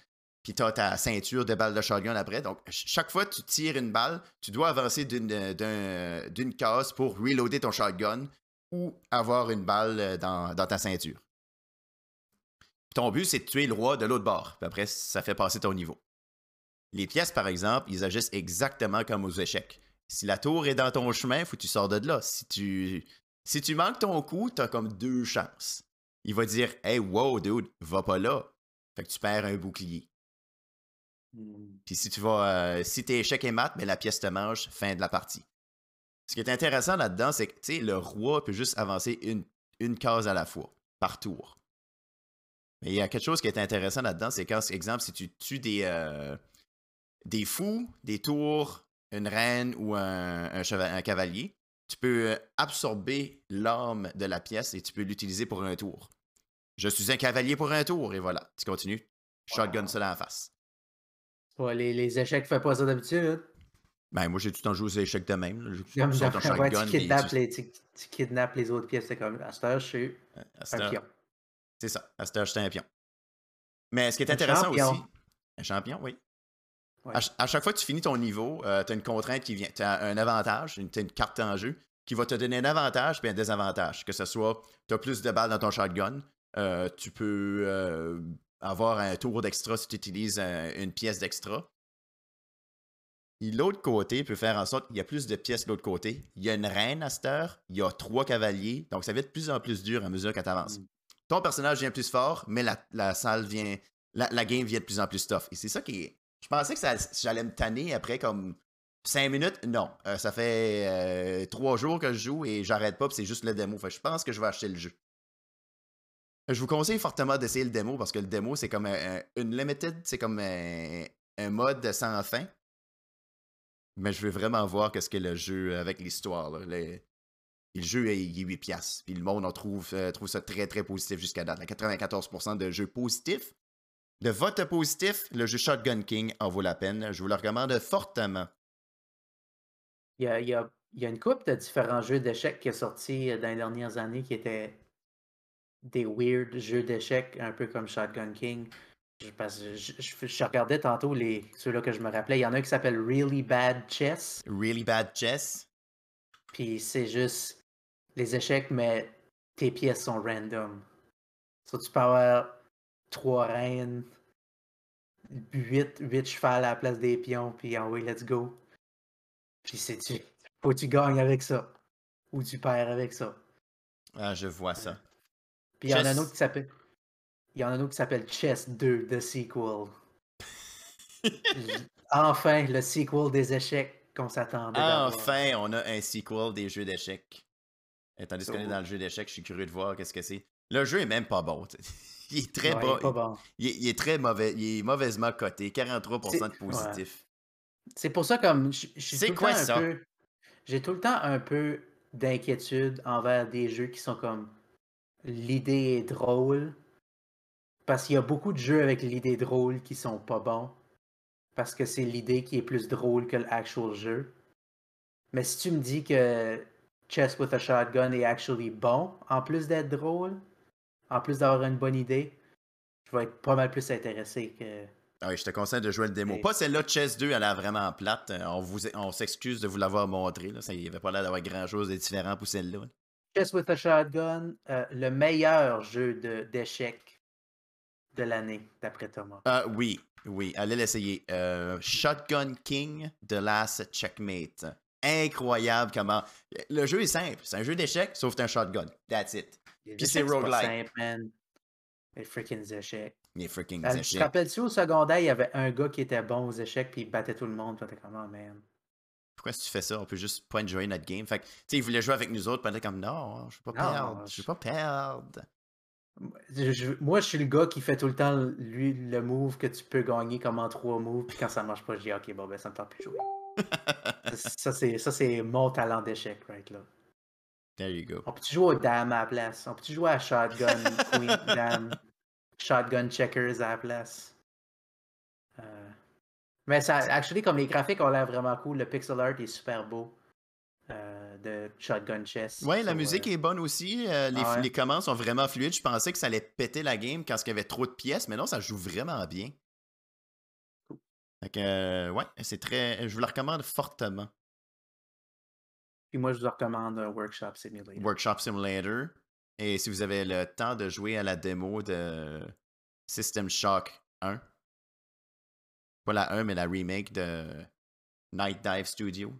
puis t'as ta ceinture de balles de shotgun après. Donc, ch- chaque fois que tu tires une balle, tu dois avancer d'une euh, case pour reloader ton shotgun ou avoir une balle euh, dans, ta ceinture. Ton but, c'est de tuer le roi de l'autre bord. Puis après, ça fait passer ton niveau. Les pièces, par exemple, ils agissent exactement comme aux échecs. Si la tour est dans ton chemin, faut que tu sors de là. Si tu, si tu manques ton coup, t'as comme deux chances. Il va dire Hey, wow, dude, va pas là. Fait que tu perds un bouclier. Hmm. Puis si tu vas. euh, si t'es échec et mat, mais la pièce te mange, fin de la partie. Ce qui est intéressant là-dedans, c'est que tu sais, le roi peut juste avancer une, une case à la fois, par tour. Mais il y a quelque chose qui est intéressant là-dedans, c'est quand, par exemple, si tu tues des, euh, des fous, des tours, une reine ou un, un cheva- un cavalier, tu peux euh, absorber l'âme de la pièce et tu peux l'utiliser pour un tour. Je suis un cavalier pour un tour, et voilà. Tu continues. Shotgun Wow. ça dans la face. Ouais, les, les échecs font pas ça d'habitude. Ben, moi, j'ai tout le temps joué aux échecs de même. là. Je Comme ouais, shotgun, tu, kidnappes tu- les, tu, tu kidnappes les autres pièces. C'est comme, à cette heure, je suis un pion. C'est ça. À cette heure, j'étais un pion. Mais ce qui est Un intéressant champion. aussi. Un champion, oui. Ouais. À, ch- à chaque fois que tu finis ton niveau, tu as une contrainte qui vient. Tu as un avantage, une, t'as une carte en jeu qui va te donner un avantage puis un désavantage. Que ce soit, tu as plus de balles dans ton shotgun, euh, tu peux euh, avoir un tour d'extra si tu utilises un- une pièce d'extra. L'autre côté peut faire en sorte qu'il y a plus de pièces de l'autre côté. Il y a une reine à cette heure, il y a trois cavaliers, donc ça va être de plus en plus dur à mesure que tu avances. Mm. Ton personnage vient plus fort, mais la, la salle vient. La, la game vient de plus en plus tough. Et c'est ça qui est. Je pensais que j'allais me tanner après comme 5 minutes. Non. Euh, ça fait 3 jours que je joue et j'arrête pas, c'est juste le démo. Je pense que je vais acheter le jeu. Je vous conseille fortement d'essayer le démo parce que le démo, c'est comme un- un- une limited, c'est comme un, mode sans fin. Mais je veux vraiment voir qu'est-ce que le jeu avec l'histoire. Le, jeu est, il est 8 piastres. Puis le monde en trouve, euh, trouve ça très très positif jusqu'à date. La 94% de jeux positifs. De vote positif, le jeu Shotgun King en vaut la peine. Je vous le recommande fortement. Il y a, il y a- il y a une couple de différents jeux d'échecs qui est sorti euh, dans les dernières années qui étaient des weird jeux d'échecs, un peu comme Shotgun King. Je, parce que je, je- je regardais tantôt les, ceux-là que je me rappelais. Il y en a un qui s'appelle Really Bad Chess. Really Bad Chess. Puis c'est juste les échecs, mais tes pièces sont random. So, tu peux avoir trois reines, huit, huit chevals à la place des pions, puis en way, let's go. Puis c'est tu. Faut que tu gagnes avec ça. Ou tu perds avec ça. Ah, je vois ça. Puis il y en a un autre qui s'appelle. Il y en a un autre qui s'appelle Chess 2, The Sequel. [LAUGHS] Enfin, le sequel des échecs qu'on s'attendait. Enfin, on a un sequel des jeux d'échecs. Et tandis qu'on est So- dans le jeu d'échecs, je suis curieux de voir qu'est-ce que c'est. Le jeu est même pas bon. Il est très Ouais, il bas. est pas bon. Il est, il est très mauvais. Il est mauvaisement coté. 43% de positif. C'est pour ça comme je je suis C'est quoi ça? peu- J'ai tout le temps un peu d'inquiétude envers des jeux qui sont comme l'idée est drôle. Parce qu'il y a beaucoup de jeux avec l'idée drôle qui sont pas bons. Parce que c'est l'idée qui est plus drôle que l'actual jeu. Mais si tu me dis que Chess with a Shotgun est actually bon, en plus d'être drôle, en plus d'avoir une bonne idée, je vais être pas mal plus intéressé que. Ah oui, je te conseille de jouer le démo. Et- Pas celle-là, Chess 2, elle a vraiment plate. Euh, On, vous, on s'excuse de vous l'avoir montré. Là. Ça, il n'y avait pas l'air d'avoir grand-chose de différent pour celle-là. Chess with a Shotgun, euh, le meilleur jeu d'échecs de l'année, d'après Thomas. Ah oui, oui, allez l'essayer. Euh, Shotgun King, The Last Checkmate. incroyable comment. Le jeu est simple. C'est un jeu d'échecs, sauf un shotgun. That's it. Puis c'est échecs, roguelike. simple, man. Les freaking échecs. Les freaking Euh, tu te échecs. rappelles-tu au secondaire, il y avait un gars qui était bon aux échecs puis il battait tout le monde. Toi, t'es comme, oh man. Pourquoi si tu fais ça? On peut juste pas enjoyer notre game. Fait que, tu sais, ils voulaient jouer avec nous autres, puis comme, non, je veux pas perdre. Je je- veux pas perdre. Je- je- moi, je suis le gars qui fait tout le temps, lui, le move que tu peux gagner comme en trois moves. Puis quand ça marche pas, je dis, ok, bon, ben, ça me tente plus de jouer. [LAUGHS] ça, c'est, ça, c'est mon talent d'échec, right là. There you go. On peut-tu jouer au dame à la place? On peut-tu jouer à shotgun, queen, dame, shotgun checkers à la place? Euh, Mais ça, actually, comme les graphiques ont l'air vraiment cool, le pixel art est super beau euh, de shotgun chess. Ouais, la musique euh, est bonne aussi. euh, les, Ah ouais? les commandes sont vraiment fluides. Je pensais que ça allait péter la game quand il y avait trop de pièces, mais non, ça joue vraiment bien. Cool. Fait que, ouais, c'est très. Je vous la recommande fortement. Puis moi, je vous recommande euh, Workshop Simulator. Workshop Simulator. Et si vous avez le temps de jouer à la démo de System Shock 1, pas la 1, mais la remake de Night Dive Studio.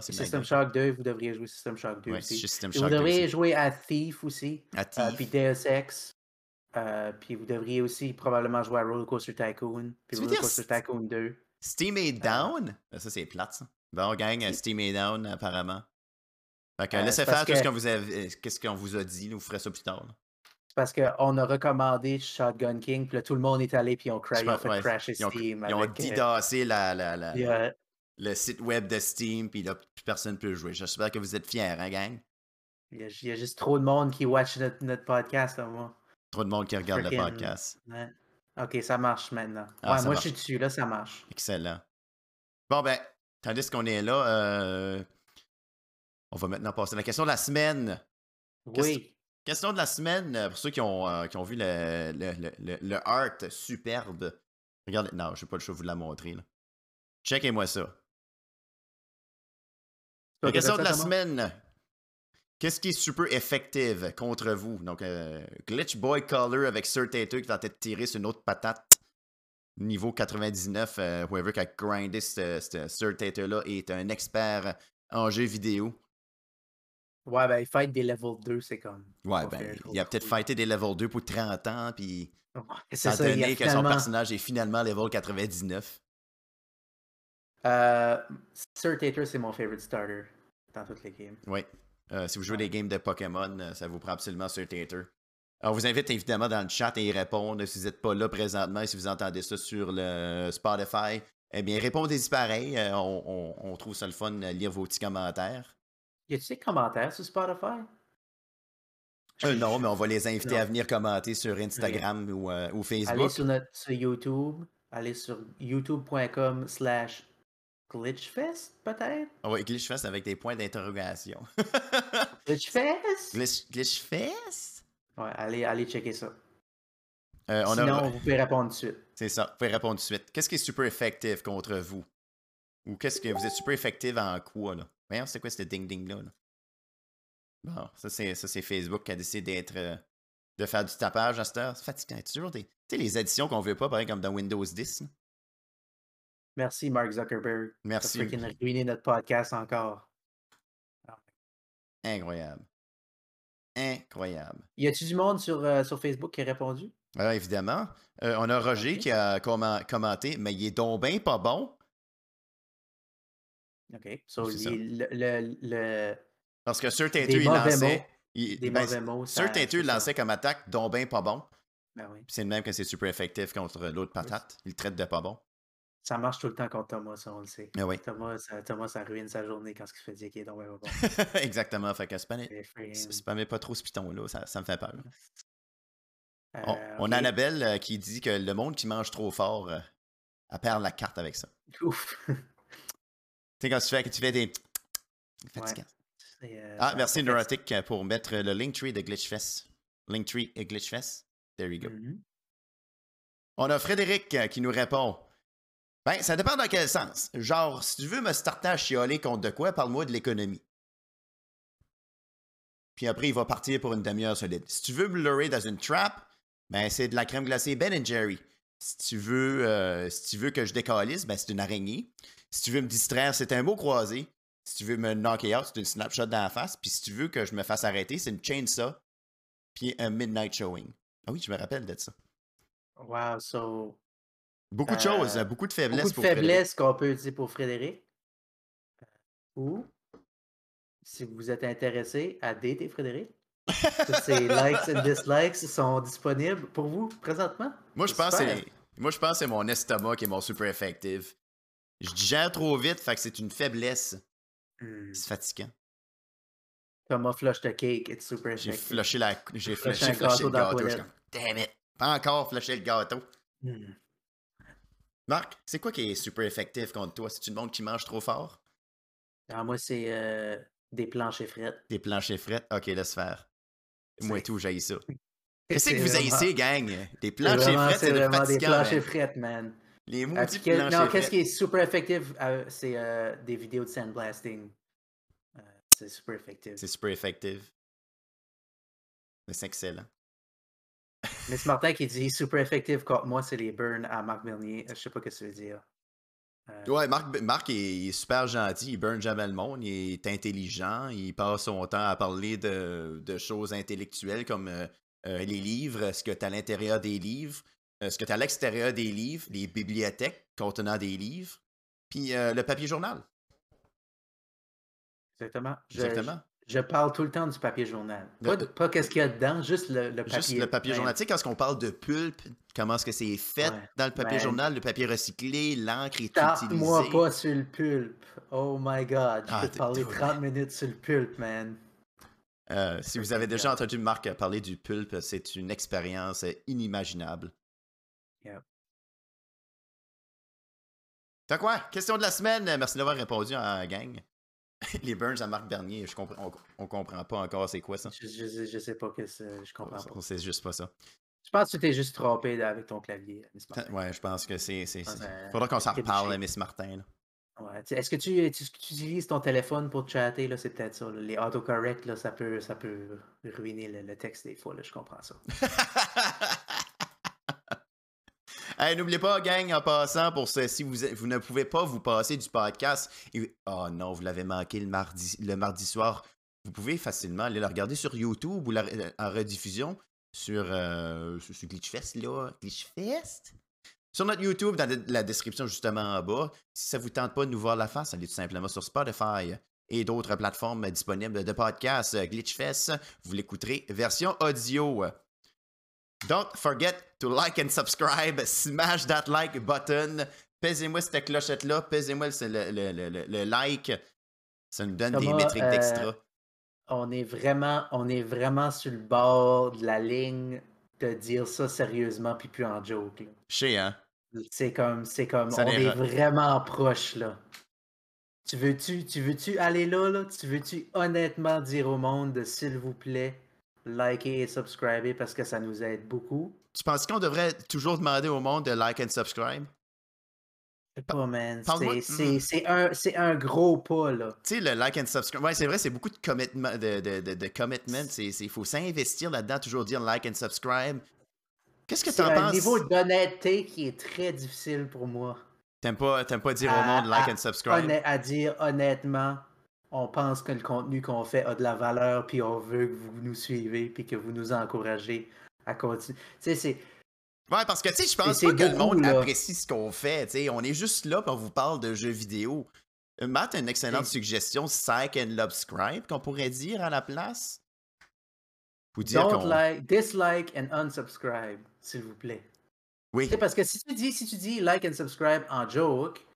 System. Shock 2, vous devriez jouer System Shock 2 Ouais, aussi. System vous Shock 2 devriez aussi. jouer à Thief aussi, À euh, Thief. puis Deus Ex. euh, puis vous devriez aussi probablement jouer à Roller Coaster Tycoon, puis Roller Coaster St- Tycoon 2. Steam est down? Ben, Ça, c'est plate, ça. Bon, gang, Steam est down, apparemment. Fait que Euh, laissez faire tout ce que- qu'on vous, avez- euh, qu'est-ce qu'on vous a dit. là, Vous ferez ça plus tard. parce qu'on a recommandé Shotgun King, puis là, tout le monde est allé, puis ont, cra- ils ont pense- fait ouais, crasher Ils ont, Steam. ils ont avec, euh, didassé la, la, la- puis, euh, le site web de Steam, puis là, plus personne ne peut jouer. J'espère que vous êtes fiers, hein, gang? il, y a, il y a juste trop de monde qui watch notre, notre podcast, là, moi. Trop de monde qui regarde le podcast. Ouais. Ok, ça marche maintenant. Ah, ouais, moi, marche. je suis dessus, là, ça marche. Excellent. Bon, ben, tandis qu'on est là, euh, on va maintenant passer à la question de la semaine. Oui. Question de la semaine, euh, pour ceux qui ont, euh, qui ont vu le, le, le, art superbe. Regardez, non, je n'ai pas le choix de vous la montrer. Là. Checkez-moi ça. La question de la semaine. Qu'est-ce qui est super effective contre vous? Donc, euh, Glitch Boy Color avec Sir Tater qui va peut-être tirer sur une autre patate. Niveau 99, euh, whoever qui a grindé ce ce Sir Tater-là est un expert en jeux vidéo. Ouais, ben, il fight des level 2, c'est comme. Ouais, ben, il a peut-être fighté des level 2 pour 30 ans, puis Ouais, C'est ça, donné que son personnage est finalement level 99. Euh, Sir Tater, c'est mon favorite starter dans toutes les games. Oui. Euh, si vous jouez Ouais. des games de Pokémon, euh, ça vous prend absolument Sir Tater. On vous invite évidemment dans le chat à y répondre. Si vous n'êtes pas là présentement et si vous entendez ça sur le Spotify, eh bien, répondez-y pareil. Euh, on, on- on trouve ça le fun de lire vos petits commentaires. Y a-tu des commentaires sur Spotify? Euh, non, mais on va les inviter non. à venir commenter sur Instagram ou, euh, ou Allez Facebook. sur, notre, sur YouTube. Allez sur youtube.com slash glitchfest, peut-être? On va Glitchfest avec des points d'interrogation. [LAUGHS] Glitchfest? Glitch, Glitchfest? Ouais, allez, allez checker ça. Euh, on a- Sinon, vous pouvez répondre tout de suite. C'est ça. Vous pouvez répondre tout de suite. Qu'est-ce qui est super effectif contre vous? Ou qu'est-ce que vous êtes super effectif en quoi, là? Voyons, c'est quoi ce ding-ding-là? Là? Bon, ça c'est, ça, c'est Facebook qui a décidé d'être. euh, de faire du tapage à cette heure. C'est fatigant. C'est toujours des. Tu sais, les additions qu'on veut pas, pareil comme dans Windows 10. là. Merci, Mark Zuckerberg. Merci. freaking ruiné notre podcast encore. Incroyable. Incroyable. Y a-tu du monde sur, euh, sur Facebook qui a répondu? Alors, évidemment, euh, on a Roger qui a commen- commenté, mais il est donc ben pas bon. OK. So, le, le, le- Parce que Sir Tater, des il lançait. mots. il- Des ben, mauvais mots. C'est ça. lançait comme attaque, donc ben pas bon. Ben oui. C'est le même que c'est super effectif contre l'autre patate. Il le traite de pas bon. Ça marche tout le temps contre Thomas, ça, on le sait. Mais oui, Thomas, ça, Thomas, ça ruine sa journée quand il se fait dire qu'il est donc bien pas bon. [LAUGHS] exactement. Fait que spammez, pas trop ce piton-là, ça, ça me fait peur. On, Euh, on a Annabelle euh, qui dit que le monde qui mange trop fort, euh, elle perd la carte avec ça. Ouf. [LAUGHS] Tu sais, quand tu fais, que tu fais des. [TSK] Ouais. fatigant. Euh, Ah, merci Neurotic euh, pour mettre le Linktree de Glitchfest. Linktree et Glitchfest. There you go. Mhm. On a Frédéric euh, qui nous répond. Ben, ça dépend dans quel sens. Genre, si tu veux me starter à chialer contre de quoi, parle-moi de l'économie. Puis après, il va partir pour une demi-heure solide. Si tu veux me leurrer dans une trap, ben, c'est de la crème glacée Ben Jerry. Si tu veux, euh, si tu veux que je décalisse, ben, c'est une araignée. Si tu veux me distraire, c'est un mot croisé. Si tu veux me knocker out, c'est une snapshot dans la face. Puis si tu veux que je me fasse arrêter, c'est une chainsaw. Puis un midnight showing. Ah oui, je me rappelle de ça. Wow, so. Beaucoup de choses, Euh, beaucoup de faiblesses Beaucoup de pour faiblesses qu'on peut utiliser pour Frédéric. Ou, si vous êtes intéressé à dater Frédéric, tous ces likes et dislikes sont disponibles pour vous présentement? Moi, je pense que moi, je pense c'est mon estomac qui est mon super effective. Je digère trop vite, fait que c'est une faiblesse. Hmm. C'est fatigant. Thomas flush the cake, it's super J'ai effective. flushé la. J'ai Flushé le gâteau. Comme, damn it! Pas encore flushé le gâteau. Hmm. Marc, c'est quoi qui est super effectif contre toi? C'est une monde qui mange trop fort? Alors, moi, c'est euh, des planches et frettes. Des planchers frettes? Ok, laisse faire. Moi et tout, j'haïs ça. Qu'est-ce que vous vraiment- haïssez, gang? Des planchers vraiment- frettes, c'est vraiment des planches et frettes, man. Les planchers non, qu'est-ce qui est super effectif, euh, c'est euh, des vidéos de sandblasting. Euh, c'est super effectif. C'est super effectif. Mais c'est excellent. Miss Martin qui dit super effectif contre moi, c'est les burns à Marc Bernier. Je sais pas ce que ça veut dire. Euh, Ouais, Marc, Marc est, il est super gentil, il burn jamais le monde, il est intelligent, il passe son temps à parler de, de choses intellectuelles comme euh, euh, les livres, ce que tu as à l'intérieur des livres, euh, ce que tu as à l'extérieur des livres, les bibliothèques contenant des livres, puis le papier journal. Exactement. Exactement. Je, parle tout le temps du papier journal. Pas, pas qu'est-ce qu'il y a dedans, juste le, le papier. Juste le papier même. journal. Tu sais, quand on parle de pulpe, comment est-ce que c'est fait Ouais, dans le papier man. journal, le papier recyclé, l'encre est Tape-moi utilisée. pas sur le pulpe. Oh my god. Je Ah, peux te parler t'es- 30 minutes sur le pulpe, man. Euh, si vous avez déjà entendu Marc parler du pulpe, c'est une expérience inimaginable. Yep. Fait quoi? Question de la semaine. Merci d'avoir répondu à la gang. [LAUGHS] Les burns à Marc Bernier, je comprends, on, on comprend pas encore c'est quoi ça. Je, je, je sais pas que c'est. Je comprends pas. On sait juste pas ça. Je pense que tu t'es juste trompé avec ton clavier, Miss Martin. Ouais, je pense que c'est. c'est- c'est- ben, Faudra qu'on s'en reparle. Miss Martin. là. Ouais. Est-ce que tu, tu- tu utilises ton téléphone pour chatter? là? C'est peut-être ça. là. Les autocorrects, là, ça, peut, ça peut ruiner le, le texte des fois. Là. Je comprends ça. [LAUGHS] N'oubliez pas, gang, en passant, pour ce, si vous, ne pouvez pas vous passer du podcast, oh non, vous l'avez manqué le mardi, soir, vous pouvez facilement aller le regarder sur YouTube ou euh, en rediffusion sur, euh, sur, Glitchfest, là. Glitchfest? Sur notre YouTube, dans la- description justement en bas. Si ça vous tente pas de nous voir la face, allez tout simplement sur Spotify et d'autres plateformes disponibles de podcasts. euh, Glitchfest, vous l'écouterez version audio. Don't forget to like and subscribe. Smash that like button. Pèsez-moi cette clochette-là. Pèsez-moi le, le- le- le- le- le like. Ça nous donne des métriques euh, d'extra. On est vraiment, on est vraiment sur le bord de la ligne de dire ça sérieusement puis plus en joke. sais, hein? C'est comme, c'est comme, Ça on est ra- vraiment proche là. Tu veux-tu, tu veux-tu aller là, là? Tu veux-tu honnêtement dire au monde de s'il vous plaît, liker et subscriber parce que ça nous aide beaucoup? Tu penses qu'on devrait toujours demander au monde de like and subscribe? Je sais pas, man. parle-moi- C'est, c'est, c'est un, c'est un gros pas, là. Tu sais, le like and subscribe. Ouais, c'est vrai, c'est beaucoup de commitment. De, de, de, de commitment. Il faut s'investir là-dedans, toujours dire like and subscribe. Qu'est-ce que C'est t'en un penses? niveau d'honnêteté qui est très difficile pour moi. T'aimes pas, pas dire au monde like à- and subscribe? À dire honnêtement, on pense que le contenu qu'on fait a de la valeur, puis on veut que vous nous suivez, puis que vous nous encouragez à continuer. Tu sais, c'est. Ouais, parce que, tu sais, je pense pas que le monde là. apprécie ce qu'on fait. Tu sais, on est juste là pour on vous parle de jeux vidéo. Euh, Matt a une excellente suggestion, Psych and Subscribe, qu'on pourrait dire à la place? Ou dire Don't like, dislike and unsubscribe, s'il vous plaît. Oui, Tu sais, parce que si tu dis, si tu dis like and subscribe en joke,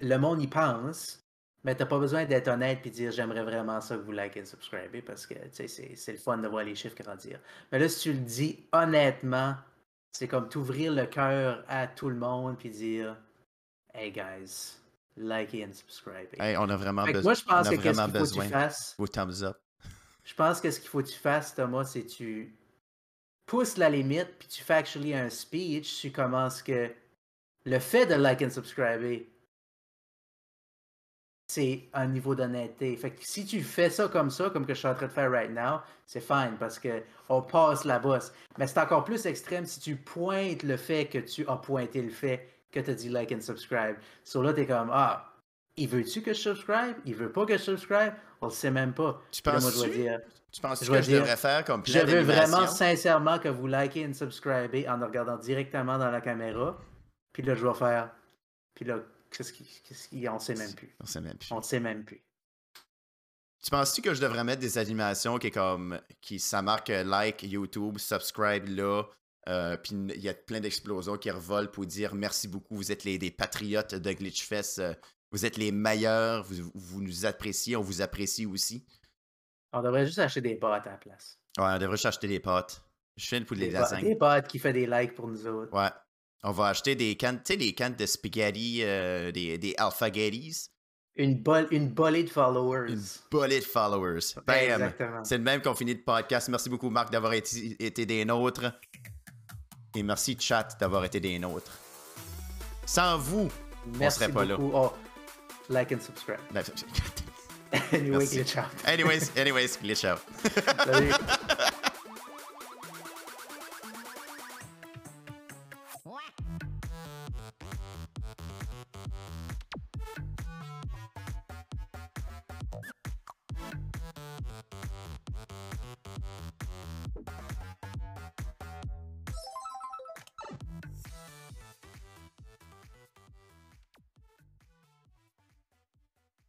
le monde y pense, mais t'as pas besoin d'être honnête et dire j'aimerais vraiment ça que vous like and subscribez parce que tu sais, c'est, le fun de voir les chiffres grandir. Mais là, si tu le dis honnêtement, c'est comme t'ouvrir le cœur à tout le monde puis dire Hey guys, like and subscribe. Hey, on a vraiment besoin. moi, je pense que qu'est-ce qu'il faut que tu fasses, Vos thumbs up. je pense que ce qu'il faut que tu fasses, Thomas, c'est tu pousses la limite, puis tu fais actually un speech, tu commences que le fait de like and subscriber, c'est un niveau d'honnêteté. Fait que si tu fais ça comme ça, comme que je suis en train de faire right now, c'est fine parce que on passe la bosse. Mais c'est encore plus extrême si tu pointes le fait que tu as pointé le fait que tu as dit like and subscribe. So là, t'es comme, ah, il veut-tu que je subscribe? Il veut pas que je subscribe? On le sait même pas. Tu là, moi, penses je vais dire, Tu penses Je que je devrais faire comme je veux vraiment sincèrement que vous likez et subscribez en regardant directement dans la caméra. Puis là, je vais faire. Puis là, qu'est-ce qui, qu'est-ce qui- on sait même plus. On sait même plus. On sait même plus. Tu penses-tu que je devrais mettre des animations qui est comme qui ça marque euh, like YouTube, subscribe là, euh, puis il y a plein d'explosions qui revolent pour dire merci beaucoup, vous êtes les des patriotes de Glitchfest, euh, vous êtes les meilleurs, vous, vous nous appréciez, on vous apprécie aussi. On devrait juste acheter des pâtes à la place. Ouais, on devrait juste acheter des pâtes. Je fais pour les Des, lasagnes. des pâtes qui fait des likes pour nous autres. Ouais. On va acheter des cannes, tu sais, des cannes de spaghetti, euh, des, des alphagettis, Une, bol- une bolée de followers. une bolée de followers. Bam! C'est le même qu'on finit le podcast. Merci beaucoup, Marc, d'avoir été, été des nôtres. Et merci, chat, d'avoir été des nôtres. Sans vous, Merci serait pas là. Oh, like and subscribe. [LAUGHS] anyway, Merci. glitch out. anyways, anyways, glitch out. Salut. [LAUGHS]